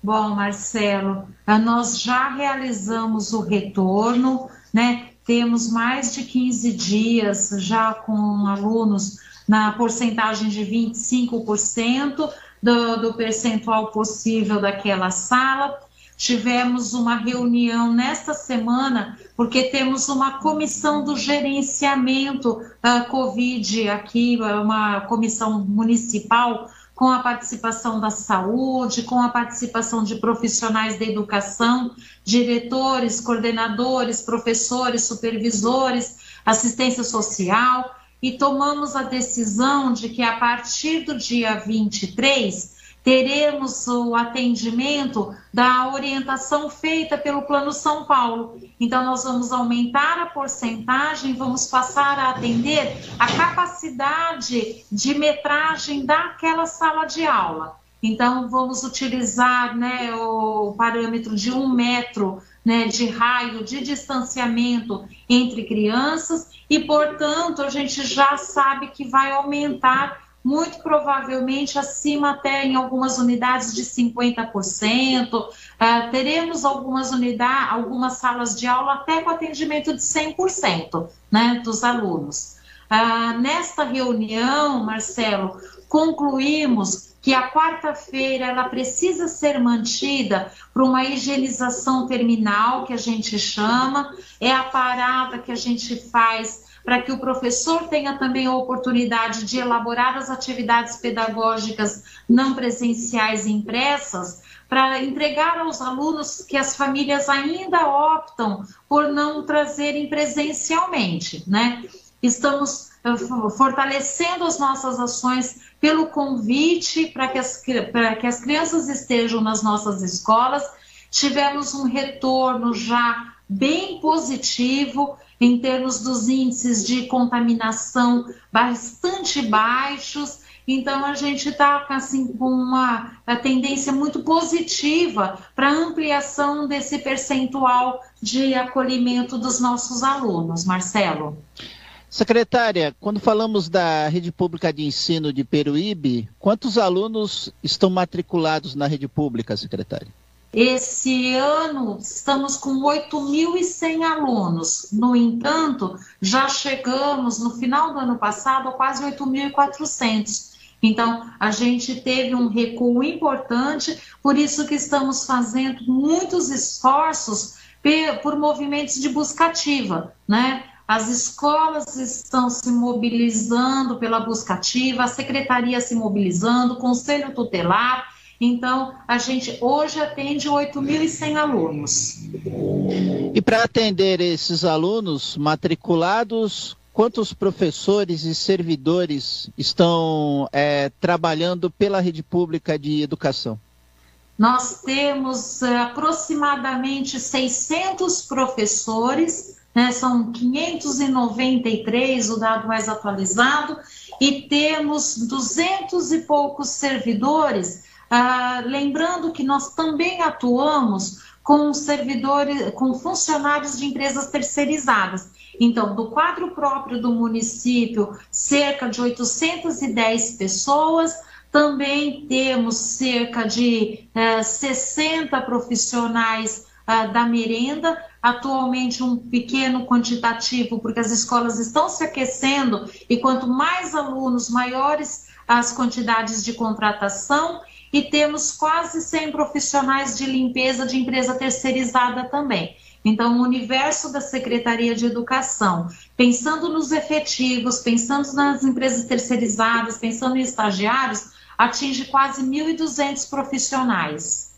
Bom, Marcelo, nós já realizamos o retorno, né? Temos mais de 15 dias já com alunos na porcentagem de 25% do, do percentual possível daquela sala. Tivemos uma reunião nesta semana, porque temos uma comissão do gerenciamento da Covid aqui, uma comissão municipal com a participação da saúde, com a participação de profissionais da educação, diretores, coordenadores, professores, supervisores, assistência social, e tomamos a decisão de que a partir do dia 23 teremos o atendimento da orientação feita pelo Plano São Paulo. Então, nós vamos aumentar a porcentagem, vamos passar a atender a capacidade de metragem daquela sala de aula. Então, vamos utilizar né, o parâmetro de um metro né, de raio de distanciamento entre crianças e, portanto, a gente já sabe que vai aumentar muito provavelmente acima até em algumas unidades de 50%. Uh, ah, teremos algumas unidades, algumas salas de aula até com atendimento de 100% né, dos alunos. Uh, nesta reunião, Marcelo, concluímos que a quarta-feira ela precisa ser mantida para uma higienização terminal, que a gente chama, é a parada que a gente faz para que o professor tenha também a oportunidade de elaborar as atividades pedagógicas não presenciais impressas, para entregar aos alunos que as famílias ainda optam por não trazerem presencialmente, né? Estamos eh, fortalecendo as nossas ações pelo convite para que, as, que as crianças estejam nas nossas escolas. Tivemos um retorno já bem positivo em termos dos índices de contaminação bastante baixos. Então, a gente está assim, com uma tendência muito positiva para ampliação desse percentual de acolhimento dos nossos alunos. Marcelo. Secretária, quando falamos da rede pública de ensino de Peruíbe, quantos alunos estão matriculados na rede pública, secretária? Esse ano estamos com 8.100 alunos. No entanto, já chegamos no final do ano passado a quase 8.400. Então, a gente teve um recuo importante, por isso que estamos fazendo muitos esforços por movimentos de busca ativa, né? As escolas estão se mobilizando pela busca ativa, a secretaria se mobilizando, o conselho tutelar. Então, a gente hoje atende 8.100 alunos. E para atender esses alunos matriculados, quantos professores e servidores estão é, trabalhando pela rede pública de educação? Nós temos é, aproximadamente 600 professores né? São 593, o dado mais atualizado, e temos 200 e poucos servidores. Ah, lembrando que nós também atuamos com servidores, com funcionários de empresas terceirizadas. Então, do quadro próprio do município, cerca de 810 pessoas. Também temos cerca de eh, 60 profissionais ah, da merenda, atualmente um pequeno quantitativo, porque as escolas estão se aquecendo e quanto mais alunos, maiores as quantidades de contratação e temos quase 100 profissionais de limpeza de empresa terceirizada também. Então, o universo da Secretaria de Educação, pensando nos efetivos, pensando nas empresas terceirizadas, pensando em estagiários, atinge quase 1.200 profissionais.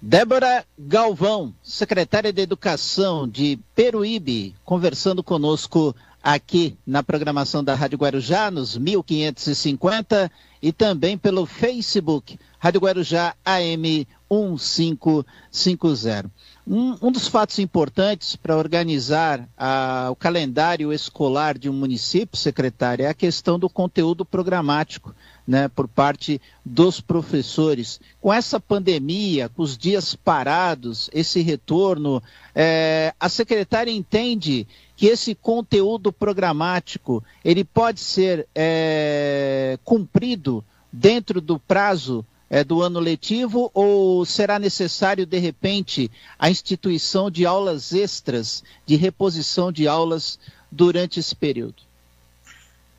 Débora Galvão, secretária de Educação de Peruíbe, conversando conosco aqui na programação da Rádio Guarujá, nos 1550, e também pelo Facebook, Rádio Guarujá AM 1550. Um, um dos fatos importantes para organizar a, o calendário escolar de um município, secretário, é a questão do conteúdo programático, né, por parte dos professores. Com essa pandemia, com os dias parados, esse retorno, é, a secretária entende que esse conteúdo programático ele pode ser é, cumprido dentro do prazo é, do ano letivo ou será necessário, de repente, a instituição de aulas extras, de reposição de aulas durante esse período?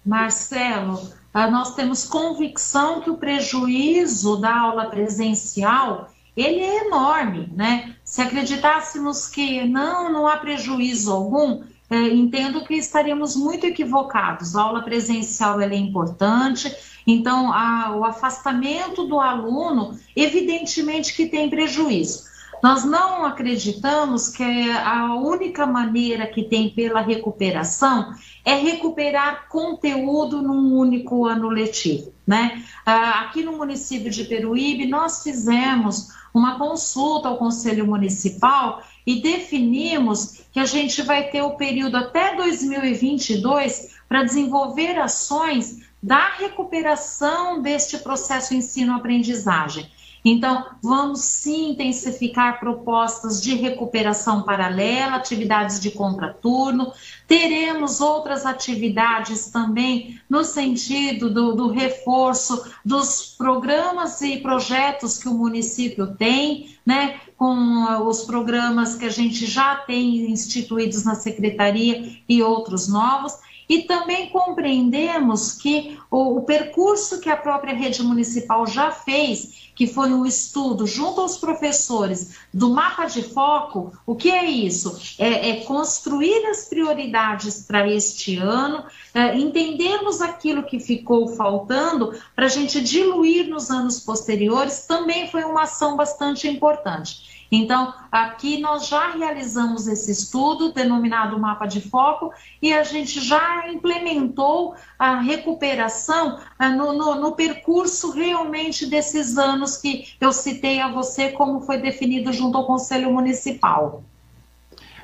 Marcelo, ah, nós temos convicção que o prejuízo da aula presencial ele é enorme, né? Se acreditássemos que não, não há prejuízo algum, é, entendo que estaríamos muito equivocados. A aula presencial é importante, então a, o afastamento do aluno, evidentemente que tem prejuízo. Nós não acreditamos que a única maneira que tem pela recuperação é recuperar conteúdo num único ano letivo. Né? Ah, aqui no município de Peruíbe, nós fizemos uma consulta ao Conselho Municipal e definimos que a gente vai ter o período até 2022 para desenvolver ações da recuperação deste processo ensino-aprendizagem. Então, vamos sim intensificar propostas de recuperação paralela, atividades de contraturno, teremos outras atividades também no sentido do, do reforço dos programas e projetos que o município tem, né, com ah, os programas que a gente já tem instituídos na secretaria e outros novos e também compreendemos que o, o, percurso que a própria rede municipal já fez, que foi um estudo junto aos professores do mapa de foco, o que é isso? É, é construir as prioridades para este ano, é, entendermos aquilo que ficou faltando para a gente diluir nos anos posteriores, também foi uma ação bastante importante. Então, aqui nós já realizamos esse estudo, denominado mapa de foco, e a gente já implementou a recuperação ah, no, no, no, percurso realmente desses anos que eu citei a você, como foi definido junto ao Conselho Municipal.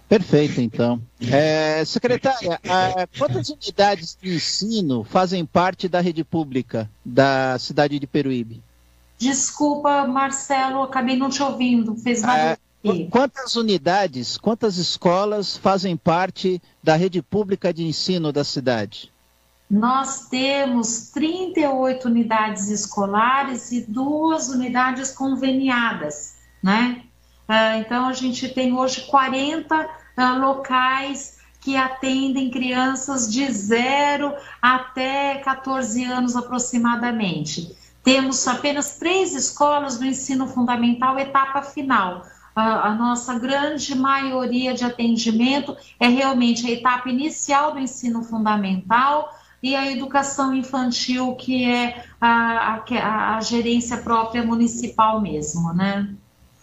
Perfeito, então. É, secretária, quantas unidades de ensino fazem parte da rede pública da cidade de Peruíbe? Desculpa, Marcelo, acabei não te ouvindo. Fez é, Quantas unidades, quantas escolas fazem parte da rede pública de ensino da cidade? Nós temos 38 unidades escolares e duas unidades conveniadas, né? Ah, então, a gente tem hoje 40 ah, locais que atendem crianças de 0 até 14 anos aproximadamente. Temos apenas três escolas do ensino fundamental, etapa final. A, a, nossa grande maioria de atendimento é realmente a etapa inicial do ensino fundamental e a educação infantil, que é a, a, a gerência própria municipal mesmo, né?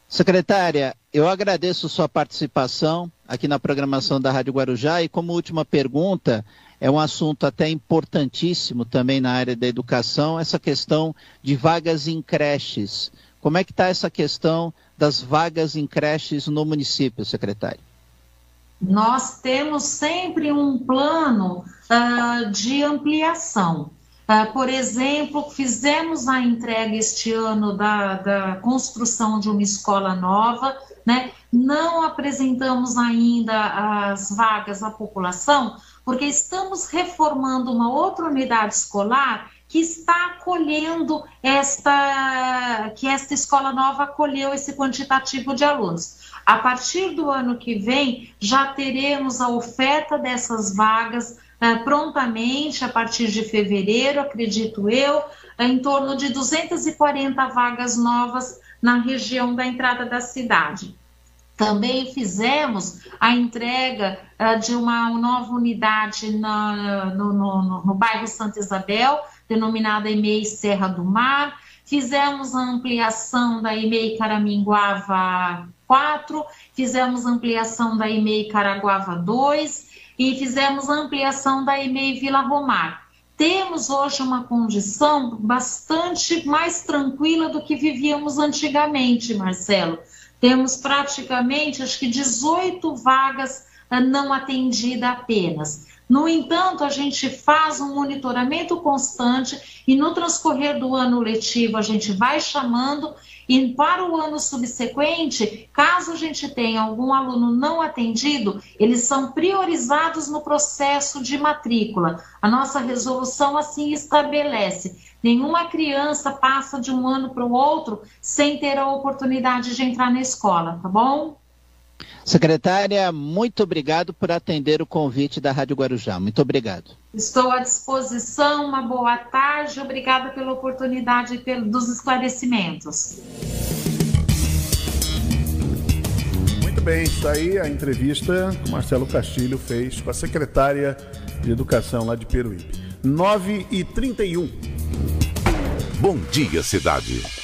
Secretária, eu agradeço sua participação aqui na programação da Rádio Guarujá e como última pergunta, é um assunto até importantíssimo também na área da educação, essa questão de vagas em creches. Como é que está essa questão das vagas em creches no município, secretário? Nós temos sempre um plano uh, de ampliação. Uh, por exemplo, fizemos a entrega este ano da, da construção de uma escola nova, né? não apresentamos ainda as vagas à população, porque estamos reformando uma outra unidade escolar que está acolhendo esta, que esta escola nova acolheu esse quantitativo de alunos. A partir do ano que vem, já teremos a oferta dessas vagas eh, prontamente, a partir de fevereiro, acredito eu, em torno de 240 vagas novas na região da entrada da cidade. Também fizemos a entrega uh, de uma nova unidade na, no, no, no, bairro Santa Isabel, denominada EMEI Serra do Mar. Fizemos a ampliação da EMEI Caraminguava 4, fizemos ampliação da EMEI Caraguava 2 e fizemos ampliação da EMEI Vila Romar. Temos hoje uma condição bastante mais tranquila do que vivíamos antigamente, Marcelo. Temos praticamente, acho que 18 vagas ah, não atendidas apenas. No entanto, a gente faz um monitoramento constante e no transcorrer do ano letivo a gente vai chamando e para o ano subsequente, caso a gente tenha algum aluno não atendido, eles são priorizados no processo de matrícula. A nossa resolução assim estabelece. Nenhuma criança passa de um ano para o outro sem ter a oportunidade de entrar na escola, tá bom? Secretária, muito obrigado por atender o convite da Rádio Guarujá. Muito obrigado. Estou à disposição. Uma boa tarde. Obrigada pela oportunidade e dos esclarecimentos. Muito bem, está aí a entrevista que o Marcelo Castilho fez com a secretária de Educação lá de Peruíbe. 9 e 31. Bom dia, cidade.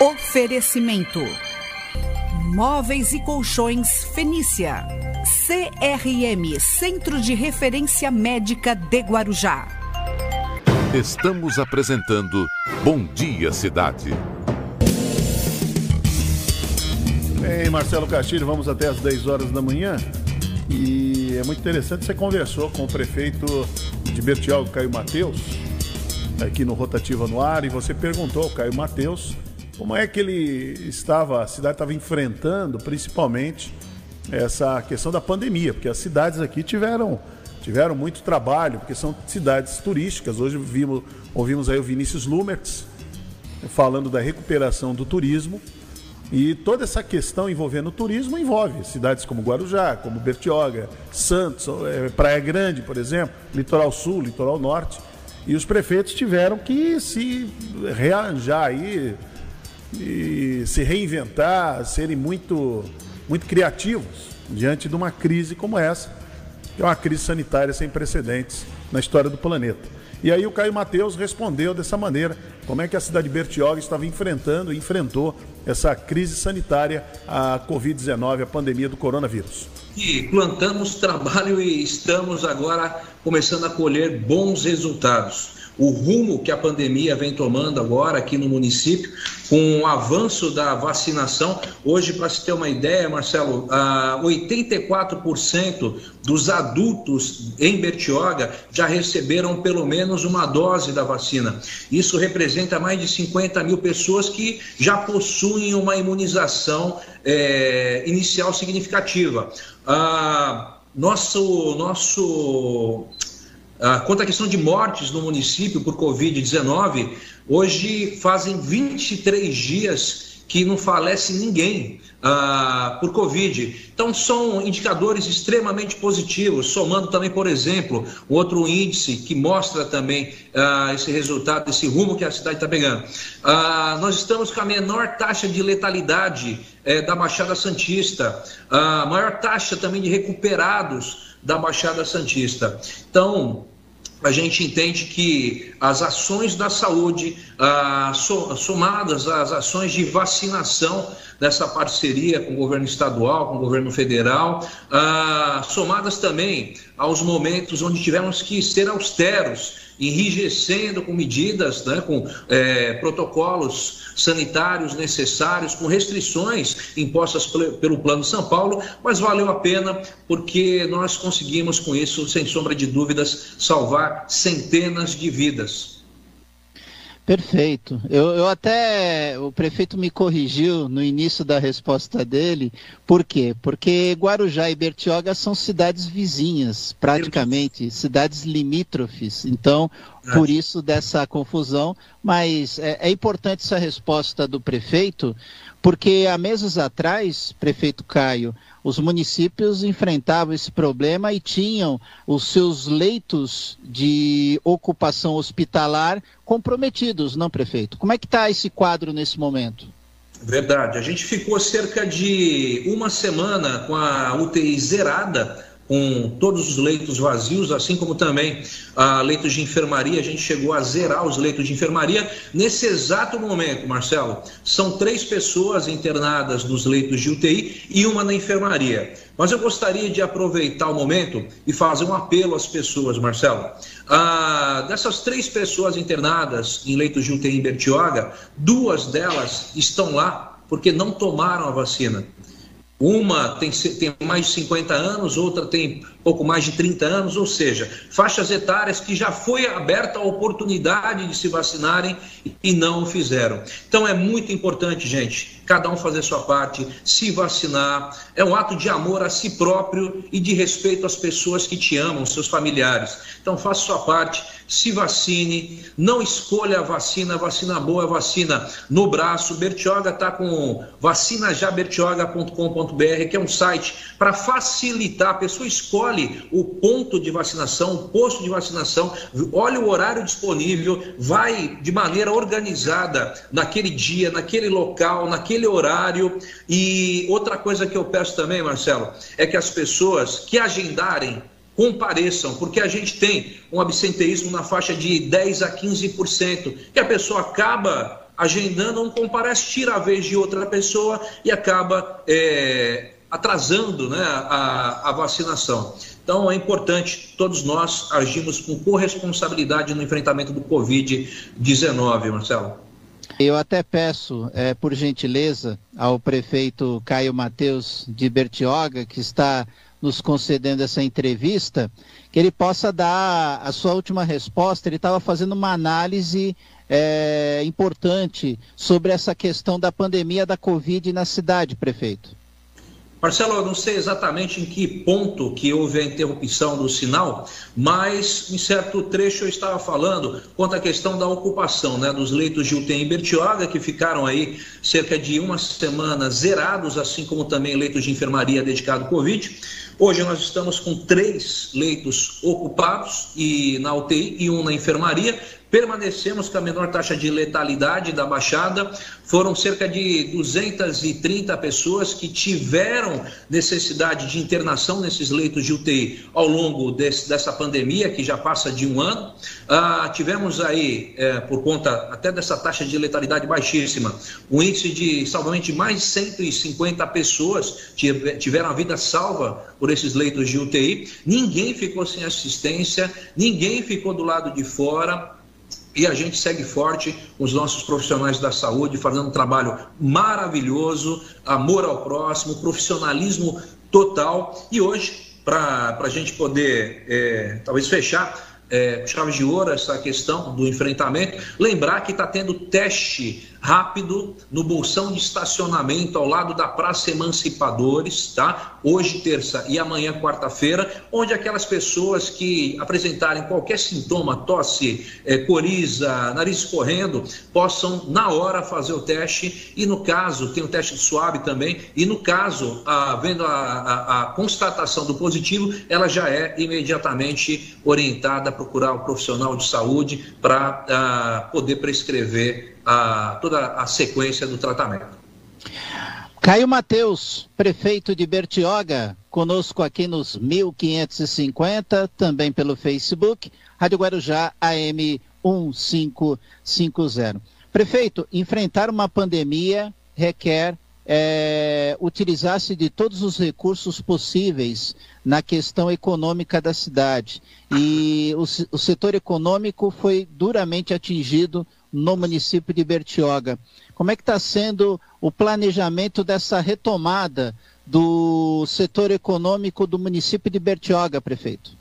Oferecimento: Móveis e Colchões Fenícia. CRM Centro de Referência Médica de Guarujá. Estamos apresentando Bom Dia Cidade. Bem, Marcelo Castilho, vamos até às 10 horas da manhã. E é muito interessante, você conversou com o prefeito de Bertioga, Caio Mateus, aqui no Rotativa no Ar, e você perguntou ao Caio Mateus como é que ele estava, a cidade estava enfrentando, principalmente, essa questão da pandemia, porque as cidades aqui tiveram, tiveram muito trabalho, porque são cidades turísticas. Hoje vimos, ouvimos aí o Vinícius Lumertz falando da recuperação do turismo. E toda essa questão envolvendo o turismo envolve cidades como Guarujá, como Bertioga, Santos, é, Praia Grande, por exemplo, Litoral Sul, Litoral Norte. E os prefeitos tiveram que se rearranjar aí, e se reinventar, serem muito, muito criativos diante de uma crise como essa, que é uma crise sanitária sem precedentes na história do planeta. E aí o Caio Mateus respondeu dessa maneira, como é que a cidade de Bertioga estava enfrentando e enfrentou essa crise sanitária, a Covid-19, a pandemia do coronavírus. E plantamos trabalho e estamos agora começando a colher bons resultados o rumo que a pandemia vem tomando agora aqui no município, com o avanço da vacinação. Hoje, para se ter uma ideia, Marcelo, 84% dos adultos em Bertioga já receberam pelo menos uma dose da vacina. Isso representa mais de 50 mil pessoas que já possuem uma imunização é, inicial significativa. Ah, nosso, nosso ah, quanto à questão de mortes no município por Covid-19, hoje fazem 23 dias que não falece ninguém ah, por Covid. Então, são indicadores extremamente positivos, somando também, por exemplo, outro índice que mostra também ah, esse resultado, esse rumo que a cidade está pegando. Nós estamos com a menor taxa de letalidade eh, da Baixada Santista, a maior taxa também de recuperados da Baixada Santista. Então, a gente entende que as ações da saúde, somadas às ações de vacinação dessa parceria com o governo estadual, com o governo federal, somadas também aos momentos onde tivemos que ser austeros, enrijecendo com medidas, né, com é, protocolos sanitários necessários, com restrições impostas pelo Plano São Paulo, mas valeu a pena porque nós conseguimos com isso, sem sombra de dúvidas, salvar centenas de vidas. Perfeito. Eu, eu, até. O prefeito me corrigiu no início da resposta dele. Por quê? Porque Guarujá e Bertioga são cidades vizinhas, praticamente, cidades limítrofes. Então, por isso dessa confusão. Mas é, é importante essa resposta do prefeito, porque há meses atrás, prefeito Caio, os municípios enfrentavam esse problema e tinham os seus leitos de ocupação hospitalar comprometidos, não, prefeito? Como é que está esse quadro nesse momento? Verdade. A gente ficou cerca de uma semana com a UTI zerada com todos os leitos vazios, assim como também a leitos de enfermaria. A gente chegou a zerar os leitos de enfermaria. Nesse exato momento, Marcelo, são três pessoas internadas nos leitos de UTI e uma na enfermaria. Mas eu gostaria de aproveitar o momento e fazer um apelo às pessoas, Marcelo. Ah, dessas três pessoas internadas em leitos de UTI em Bertioga, duas delas estão lá porque não tomaram a vacina. Uma tem, tem mais de 50 anos, outra tem pouco mais de 30 anos, ou seja, faixas etárias que já foi aberta a oportunidade de se vacinarem e não o fizeram. Então é muito importante, gente, cada um fazer sua parte, se vacinar. É um ato de amor a si próprio e de respeito às pessoas que te amam, seus familiares. Então faça sua parte se vacine, não escolha a vacina, vacina boa, vacina no braço. Bertioga está com vacinajabertioga.com.br, que é um site para facilitar. A pessoa escolhe o ponto de vacinação, o posto de vacinação, olha o horário disponível, vai de maneira organizada naquele dia, naquele local, naquele horário. E outra coisa que eu peço também, Marcelo, é que as pessoas que agendarem compareçam, porque a gente tem um absenteísmo na faixa de 10 a 15%, que a pessoa acaba agendando, não comparece, tira a vez de outra pessoa e acaba é, atrasando né, a, a vacinação. Então é importante todos nós agirmos com corresponsabilidade no enfrentamento do Covid-19, Marcelo. Eu até peço, é, por gentileza, ao prefeito Caio Mateus de Bertioga, que está nos concedendo essa entrevista, que ele possa dar a sua última resposta. Ele estava fazendo uma análise é, importante sobre essa questão da pandemia da Covid na cidade, prefeito. Marcelo, eu não sei exatamente em que ponto que houve a interrupção do sinal, mas em certo trecho eu estava falando quanto à questão da ocupação né, dos leitos de UTI em Bertioga, que ficaram aí cerca de uma semana zerados, assim como também leitos de enfermaria dedicado ao Covid. Hoje nós estamos com três leitos ocupados e na UTI e um na enfermaria. Permanecemos com a menor taxa de letalidade da Baixada. Foram cerca de 230 pessoas que tiveram necessidade de internação nesses leitos de UTI ao longo desse, dessa pandemia, que já passa de um ano. Ah, tivemos aí, é, por conta até dessa taxa de letalidade baixíssima, um índice de salvamento de mais de 150 pessoas tiveram a vida salva por esses leitos de UTI. Ninguém ficou sem assistência, ninguém ficou do lado de fora e a gente segue forte os nossos profissionais da saúde, fazendo um trabalho maravilhoso, amor ao próximo, profissionalismo total. E hoje, para a gente poder é, talvez fechar é, de ouro essa questão do enfrentamento, lembrar que está tendo teste rápido no bolsão de estacionamento ao lado da Praça Emancipadores, tá? Hoje, terça e amanhã, quarta-feira, onde aquelas pessoas que apresentarem qualquer sintoma, tosse, é, coriza, nariz escorrendo, possam na hora fazer o teste e no caso, tem o teste de suave também, e no caso, havendo a, a, a constatação do positivo, ela já é imediatamente orientada a procurar o profissional de saúde para ah, poder prescrever a, toda a sequência do tratamento. Caio Mateus, prefeito de Bertioga, conosco aqui nos 1550, também pelo Facebook, Rádio Guarujá AM 1550. Prefeito, enfrentar uma pandemia requer é, utilizar-se de todos os recursos possíveis na questão econômica da cidade. E o, o setor econômico foi duramente atingido no município de Bertioga. Como é que está sendo o planejamento dessa retomada do setor econômico do município de Bertioga, prefeito?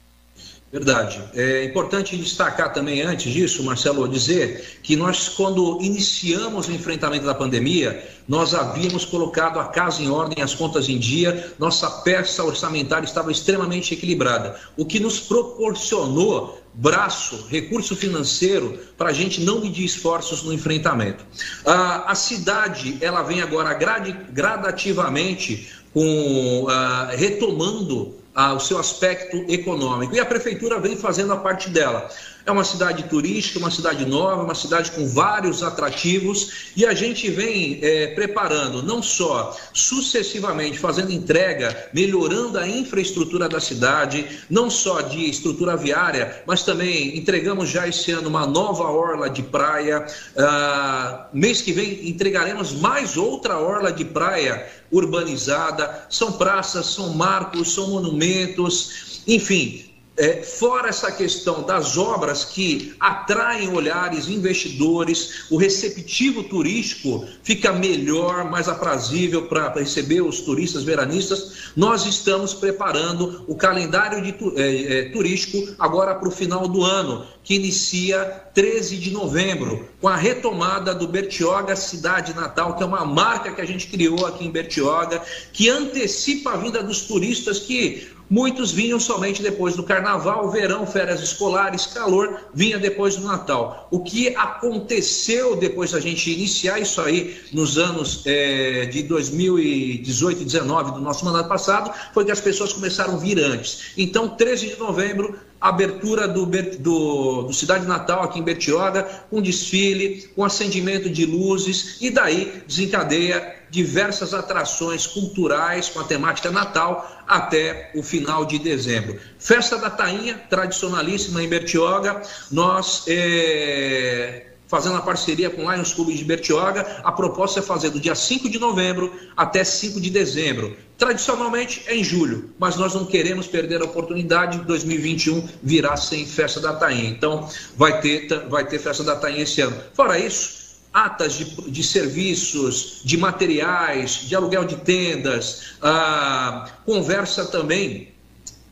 Verdade. É importante destacar também, antes disso, Marcelo, dizer que nós, quando iniciamos o enfrentamento da pandemia, nós havíamos colocado a casa em ordem, as contas em dia, nossa peça orçamentária estava extremamente equilibrada, o que nos proporcionou braço, recurso financeiro para a gente não medir esforços no enfrentamento. a cidade ela vem agora gradativamente com, retomando o seu aspecto econômico. E a prefeitura vem fazendo a parte dela. É uma cidade turística, uma cidade nova, uma cidade com vários atrativos e a gente vem é, preparando, não só sucessivamente fazendo entrega, melhorando a infraestrutura da cidade, não só de estrutura viária, mas também entregamos já esse ano uma nova orla de praia. Ah, mês que vem entregaremos mais outra orla de praia urbanizada. São praças, são marcos, são monumentos, enfim, é, fora essa questão das obras que atraem olhares, investidores, o receptivo turístico fica melhor, mais aprazível para receber os turistas veranistas, nós estamos preparando o calendário de, é, é, turístico agora para o final do ano, que inicia 13 de novembro, com a retomada do Bertioga Cidade Natal, que é uma marca que a gente criou aqui em Bertioga, que antecipa a vinda dos turistas que Muitos vinham somente depois do carnaval, verão, férias escolares, calor, vinha depois do Natal. O que aconteceu depois da gente iniciar isso aí nos anos é, de 2018 e 2019 do nosso mandato passado, foi que as pessoas começaram a vir antes. Então, 13 de novembro, abertura do, do, do, Cidade Natal aqui em Bertioga, com desfile, com acendimento de luzes, e daí desencadeia diversas atrações culturais com a temática Natal até o final de dezembro. Festa da Tainha, tradicionalíssima em Bertioga, nós. É fazendo a parceria com o Lions Clube de Bertioga. A proposta é fazer do dia 5 de novembro até 5 de dezembro. Tradicionalmente é em julho, mas nós não queremos perder a oportunidade de 2021 virar sem festa da Tainha. Então vai ter, vai ter festa da Tainha esse ano. Fora isso, atas de, de serviços, de materiais, de aluguel de tendas, ah, conversa também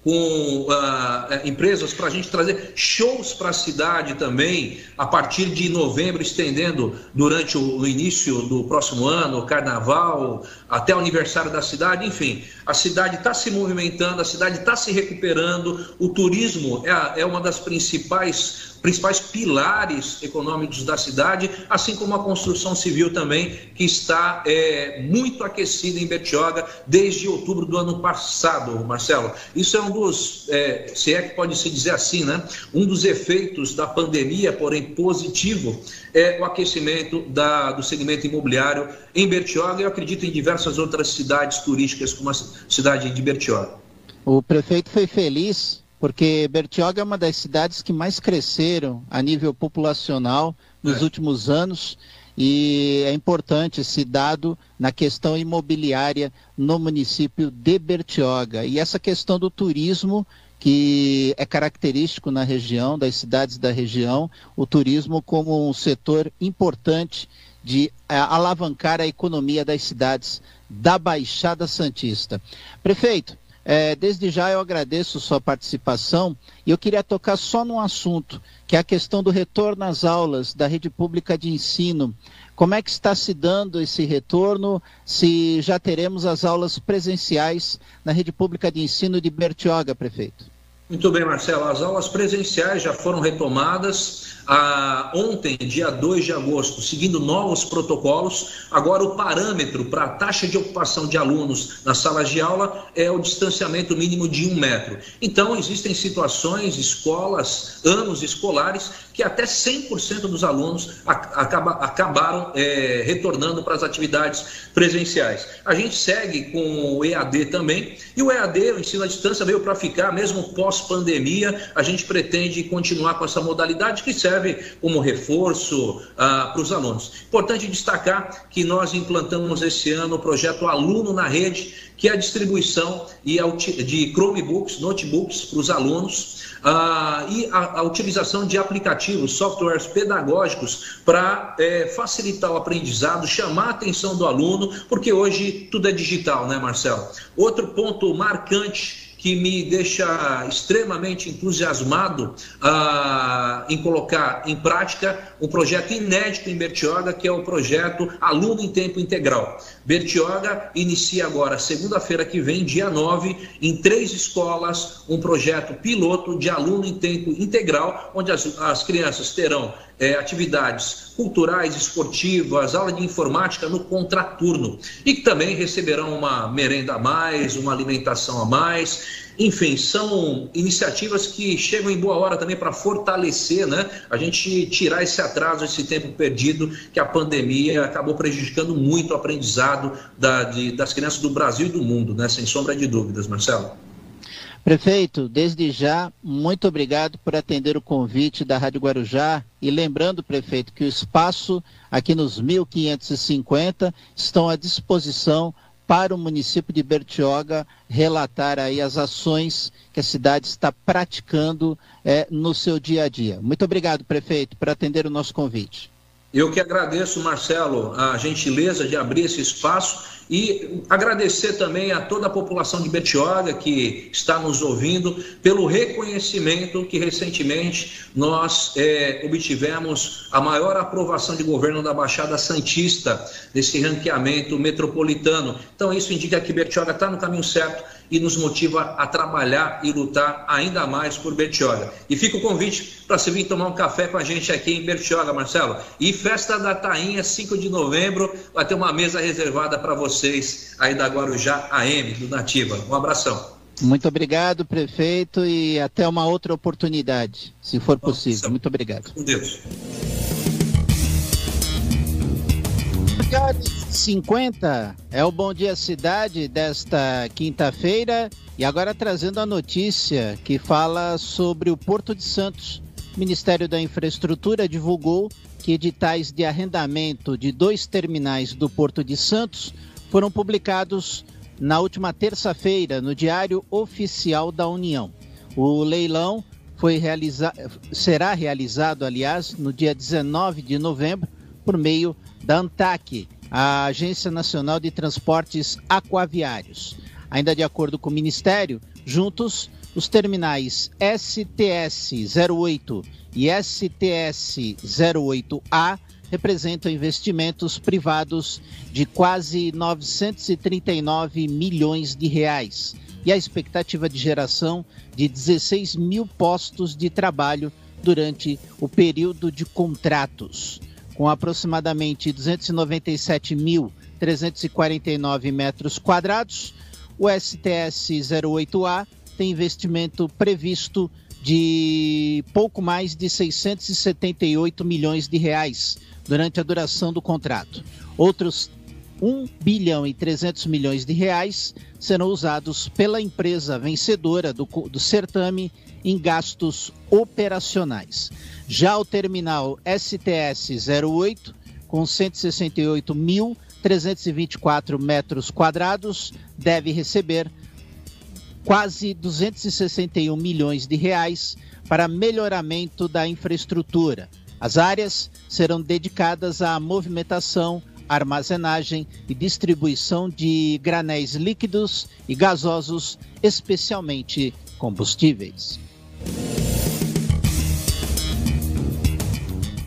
com uh, empresas para a gente trazer shows para a cidade também, a partir de novembro, estendendo durante o, o, início do próximo ano, carnaval, até o aniversário da cidade, enfim. A cidade está se movimentando, a cidade está se recuperando, o turismo é, é uma das principais principais pilares econômicos da cidade, assim como a construção civil também, que está é, muito aquecida em Bertioga desde outubro do ano passado, Marcelo. Isso é um dos, é, se é que pode se dizer assim, né? Um dos efeitos da pandemia, porém positivo, é o aquecimento da, do segmento imobiliário em Bertioga eu acredito em diversas outras cidades turísticas, como a cidade de Bertioga. O prefeito foi feliz porque Bertioga é uma das cidades que mais cresceram a nível populacional nos é. últimos anos e é importante esse dado na questão imobiliária no município de Bertioga. E essa questão do turismo, que é característico na região, das cidades da região, o turismo como um setor importante de é, alavancar a economia das cidades da Baixada Santista. Prefeito, é, desde já eu agradeço sua participação e eu queria tocar só num assunto, que é a questão do retorno às aulas da rede pública de ensino. Como é que está se dando esse retorno? Se já teremos as aulas presenciais na rede pública de ensino de Bertioga, prefeito? Muito bem, Marcelo. As aulas presenciais já foram retomadas ah, ontem, dia 2 de agosto, seguindo novos protocolos. Agora, o parâmetro para a taxa de ocupação de alunos nas salas de aula é o distanciamento mínimo de um metro. Então, existem situações, escolas, anos escolares, que até 100% dos alunos acaba, acabaram é, retornando para as atividades presenciais. A gente segue com o EAD também, e o EAD, o ensino à distância, veio para ficar, mesmo pós-pandemia, a gente pretende continuar com essa modalidade que serve como reforço ah, para os alunos. Importante destacar que nós implantamos esse ano o projeto Aluno na Rede, que é a distribuição de Chromebooks, notebooks para os alunos ah, e a, a, utilização de aplicativos, softwares pedagógicos para é, facilitar o aprendizado, chamar a atenção do aluno, porque hoje tudo é digital, né, Marcelo? Outro ponto marcante que me deixa extremamente entusiasmado ah, em colocar em prática um projeto inédito em Bertioga, que é o projeto Aluno em Tempo Integral. Bertioga inicia agora, segunda-feira que vem, dia 9, em três escolas, um projeto piloto de aluno em tempo integral, onde as, as crianças terão é, atividades culturais, esportivas, aula de informática no contraturno. E também receberão uma merenda a mais, uma alimentação a mais. Enfim, são iniciativas que chegam em boa hora também para fortalecer, né? A gente tirar esse atraso, esse tempo perdido que a pandemia acabou prejudicando muito o aprendizado da, de, das crianças do Brasil e do mundo, né? Sem sombra de dúvidas, Marcelo. Prefeito, desde já, muito obrigado por atender o convite da Rádio Guarujá e lembrando, prefeito, que o espaço aqui nos 1550 estão à disposição para o município de Bertioga relatar aí as ações que a cidade está praticando é, no seu dia a dia. Muito obrigado, prefeito, por atender o nosso convite. Eu que agradeço, Marcelo, a gentileza de abrir esse espaço e agradecer também a toda a população de Betioga que está nos ouvindo pelo reconhecimento que recentemente nós é, obtivemos a maior aprovação de governo da Baixada Santista nesse ranqueamento metropolitano. Então isso indica que Betioga está no caminho certo e nos motiva a trabalhar e lutar ainda mais por Bertioga. E fica o convite para você vir tomar um café com a gente aqui em Bertioga, Marcelo. E festa da Tainha, 5 de novembro, vai ter uma mesa reservada para vocês aí da Guarujá AM, do Nativa. Um abração. Muito obrigado, prefeito, e até uma outra oportunidade, se for possível. Muito obrigado. Com Deus. 50 é o Bom Dia Cidade desta quinta-feira e agora trazendo a notícia que fala sobre o Porto de Santos. O Ministério da Infraestrutura divulgou que editais de arrendamento de dois terminais do Porto de Santos foram publicados na última terça-feira no Diário Oficial da União. O leilão foi realiza... será realizado, aliás, no dia 19 de novembro por meio da ANTAC, a Agência Nacional de Transportes Aquaviários. Ainda de acordo com o Ministério, juntos, os terminais STS-08 e STS-08A representam investimentos privados de quase 939 milhões de reais e a expectativa de geração de 16 mil postos de trabalho durante o período de contratos com aproximadamente 297.349 metros quadrados. O STS 08A tem investimento previsto de pouco mais de 678 milhões de reais durante a duração do contrato. Outros 1 bilhão e 300 milhões de reais serão usados pela empresa vencedora do, do certame em gastos operacionais. Já o terminal STS-08, com 168.324 metros quadrados, deve receber quase 261 milhões de reais para melhoramento da infraestrutura. As áreas serão dedicadas à movimentação, armazenagem e distribuição de granéis líquidos e gasosos, especialmente combustíveis.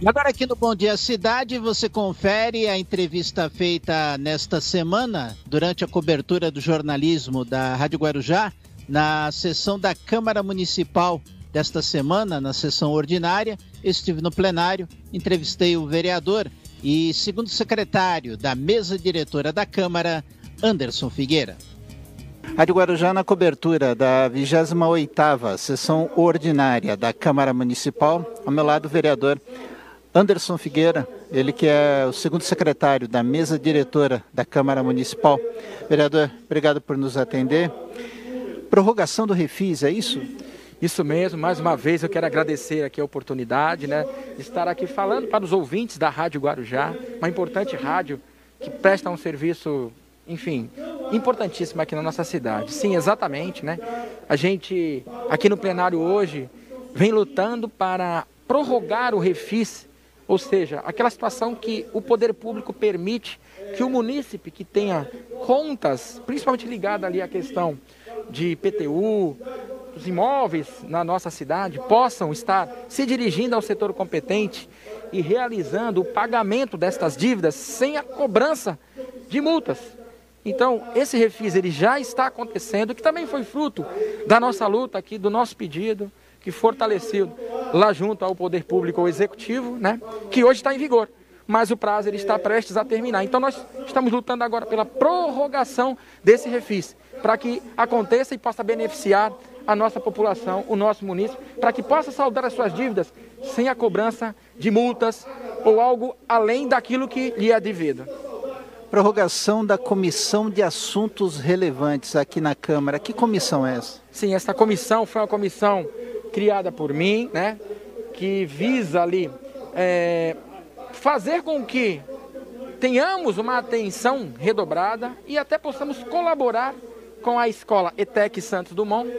E agora aqui no Bom Dia Cidade você confere a entrevista feita nesta semana durante a cobertura do jornalismo da Rádio Guarujá na sessão da Câmara Municipal desta semana, na sessão ordinária. Estive no plenário, entrevistei o vereador e segundo secretário da mesa diretora da Câmara, Anderson Figueira. Rádio Guarujá na cobertura da 28ª sessão ordinária da Câmara Municipal. Ao meu lado, o vereador Anderson Figueira, ele que é o segundo secretário da mesa diretora da Câmara Municipal. Vereador, obrigado por nos atender. Prorrogação do Refis, é isso? Isso mesmo, mais uma vez eu quero agradecer aqui a oportunidade né, estar aqui falando para os ouvintes da Rádio Guarujá, uma importante rádio que presta um serviço enfim, importantíssima aqui na nossa cidade. Sim, exatamente, né? A gente aqui no plenário hoje vem lutando para prorrogar o refis, ou seja, aquela situação que o poder público permite que o munícipe que tenha contas, principalmente ligada ali à questão de IPTU, os imóveis na nossa cidade possam estar se dirigindo ao setor competente e realizando o pagamento destas dívidas sem a cobrança de multas. Então, esse refis ele já está acontecendo, que também foi fruto da nossa luta aqui, do nosso pedido, que fortaleceu lá junto ao Poder Público ou Executivo, né, que hoje está em vigor. Mas o prazo ele está prestes a terminar. Então, nós estamos lutando agora pela prorrogação desse refis. para que aconteça e possa beneficiar a nossa população, o nosso município, para que possa saldar as suas dívidas sem a cobrança de multas ou algo além daquilo que lhe é devido. Prorrogação da Comissão de Assuntos Relevantes aqui na Câmara. Que comissão é essa? Sim, essa comissão foi uma comissão criada por mim, né? Que visa ali é, fazer com que tenhamos uma atenção redobrada e até possamos colaborar com a escola ETEC Santos Dumont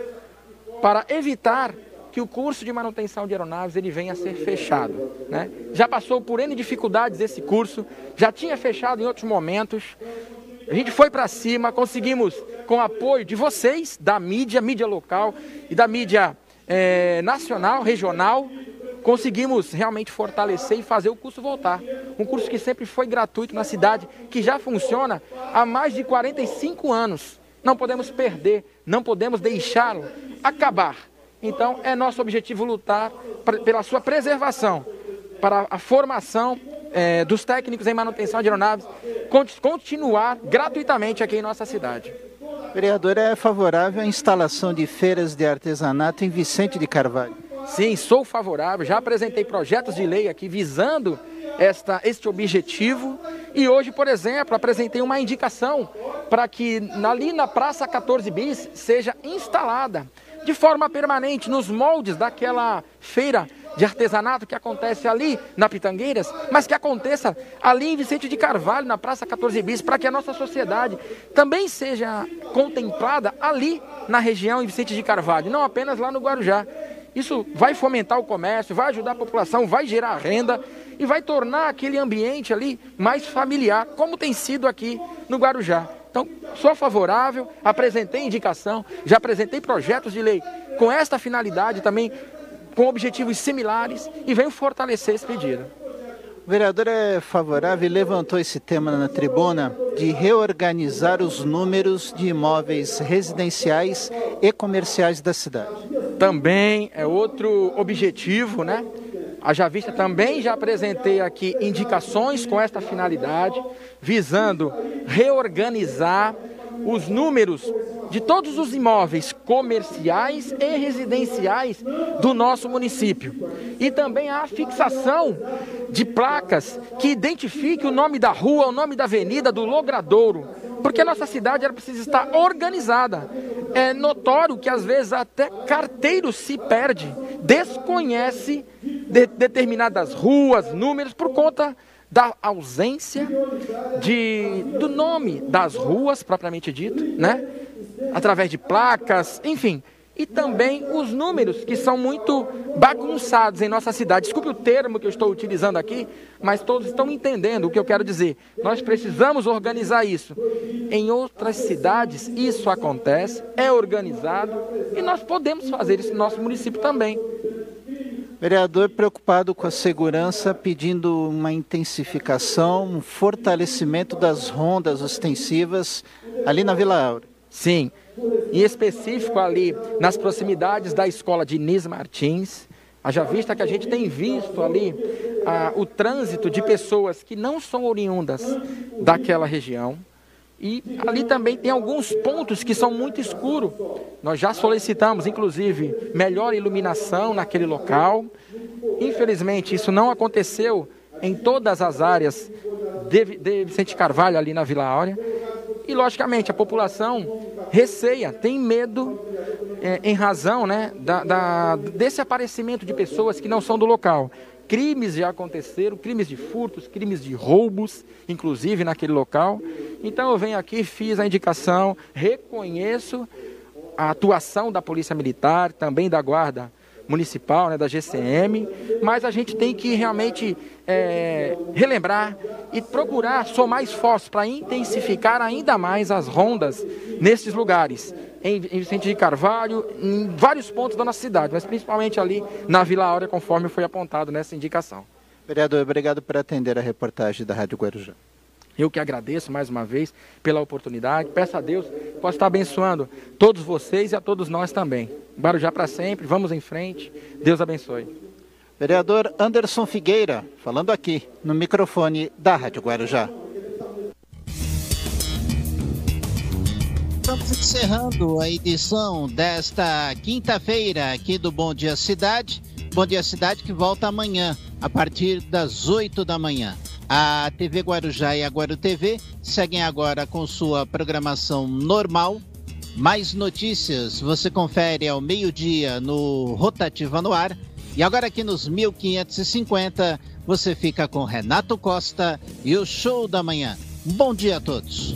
para evitar que o curso de manutenção de aeronaves ele venha a ser fechado. Né? Já passou por N dificuldades esse curso, já tinha fechado em outros momentos. A gente foi para cima, conseguimos, com o apoio de vocês, da mídia, mídia local e da mídia é, nacional, regional, conseguimos realmente fortalecer e fazer o curso voltar. Um curso que sempre foi gratuito na cidade, que já funciona há mais de 45 anos. Não podemos perder, não podemos deixá-lo acabar. Então, é nosso objetivo lutar pela sua preservação, para a formação é, dos técnicos em manutenção de aeronaves continuar gratuitamente aqui em nossa cidade. O vereador é favorável à instalação de feiras de artesanato em Vicente de Carvalho? Sim, sou favorável. Já apresentei projetos de lei aqui visando esta, este objetivo. E hoje, por exemplo, apresentei uma indicação para que ali na Praça 14 Bis seja instalada de forma permanente nos moldes daquela feira de artesanato que acontece ali na Pitangueiras, mas que aconteça ali em Vicente de Carvalho, na Praça 14 Bis, para que a nossa sociedade também seja contemplada ali na região em Vicente de Carvalho, não apenas lá no Guarujá. Isso vai fomentar o comércio, vai ajudar a população, vai gerar renda e vai tornar aquele ambiente ali mais familiar, como tem sido aqui no Guarujá. Então, sou favorável, apresentei indicação, já apresentei projetos de lei com esta finalidade também, com objetivos similares e venho fortalecer esse pedido. O vereador é favorável e levantou esse tema na tribuna de reorganizar os números de imóveis residenciais e comerciais da cidade. Também é outro objetivo, né? Haja vista também já apresentei aqui indicações com esta finalidade, visando reorganizar os números de todos os imóveis comerciais e residenciais do nosso município. E também a fixação de placas que identifiquem o nome da rua, o nome da avenida, do logradouro. Porque a nossa cidade ela precisa estar organizada. É notório que às vezes até carteiro se perde, desconhece de determinadas ruas, números, por conta da ausência de, do nome das ruas, propriamente dito, né? através de placas, enfim. E também os números, que são muito bagunçados em nossa cidade. Desculpe o termo que eu estou utilizando aqui, mas todos estão entendendo o que eu quero dizer. Nós precisamos organizar isso. Em outras cidades, isso acontece, é organizado, e nós podemos fazer isso no nosso município também. Vereador preocupado com a segurança, pedindo uma intensificação, um fortalecimento das rondas ostensivas ali na Vila Áurea. Sim, em específico ali nas proximidades da escola de Nis Martins, haja vista que a gente tem visto ali ah, o trânsito de pessoas que não são oriundas daquela região. E ali também tem alguns pontos que são muito escuros. Nós já solicitamos, inclusive, melhor iluminação naquele local. Infelizmente, isso não aconteceu em todas as áreas de, de Vicente Carvalho, ali na Vila Áurea. E, logicamente, a população receia, tem medo, é, em razão né, da, da, desse aparecimento de pessoas que não são do local. Crimes já aconteceram, crimes de furtos, crimes de roubos, inclusive naquele local. Então eu venho aqui, fiz a indicação, reconheço a atuação da Polícia Militar, também da Guarda Municipal, né, da GCM, mas a gente tem que realmente é, relembrar e procurar somar esforços para intensificar ainda mais as rondas nesses lugares em Vicente de Carvalho, em vários pontos da nossa cidade, mas principalmente ali na Vila Áurea, conforme foi apontado nessa indicação. Vereador, obrigado por atender a reportagem da Rádio Guarujá. Eu que agradeço mais uma vez pela oportunidade. Peço a Deus que possa estar abençoando todos vocês e a todos nós também. Guarujá para sempre, vamos em frente. Deus abençoe. Vereador Anderson Figueira, falando aqui no microfone da Rádio Guarujá. Estamos encerrando a edição desta quinta-feira aqui do Bom Dia Cidade. Bom Dia Cidade que volta amanhã, a partir das 8 da manhã. A TV Guarujá e a Guaru TV seguem agora com sua programação normal. Mais notícias você confere ao meio-dia no Rotativa no Ar. E agora aqui nos 1550 você fica com Renato Costa e o Show da Manhã. Bom dia a todos.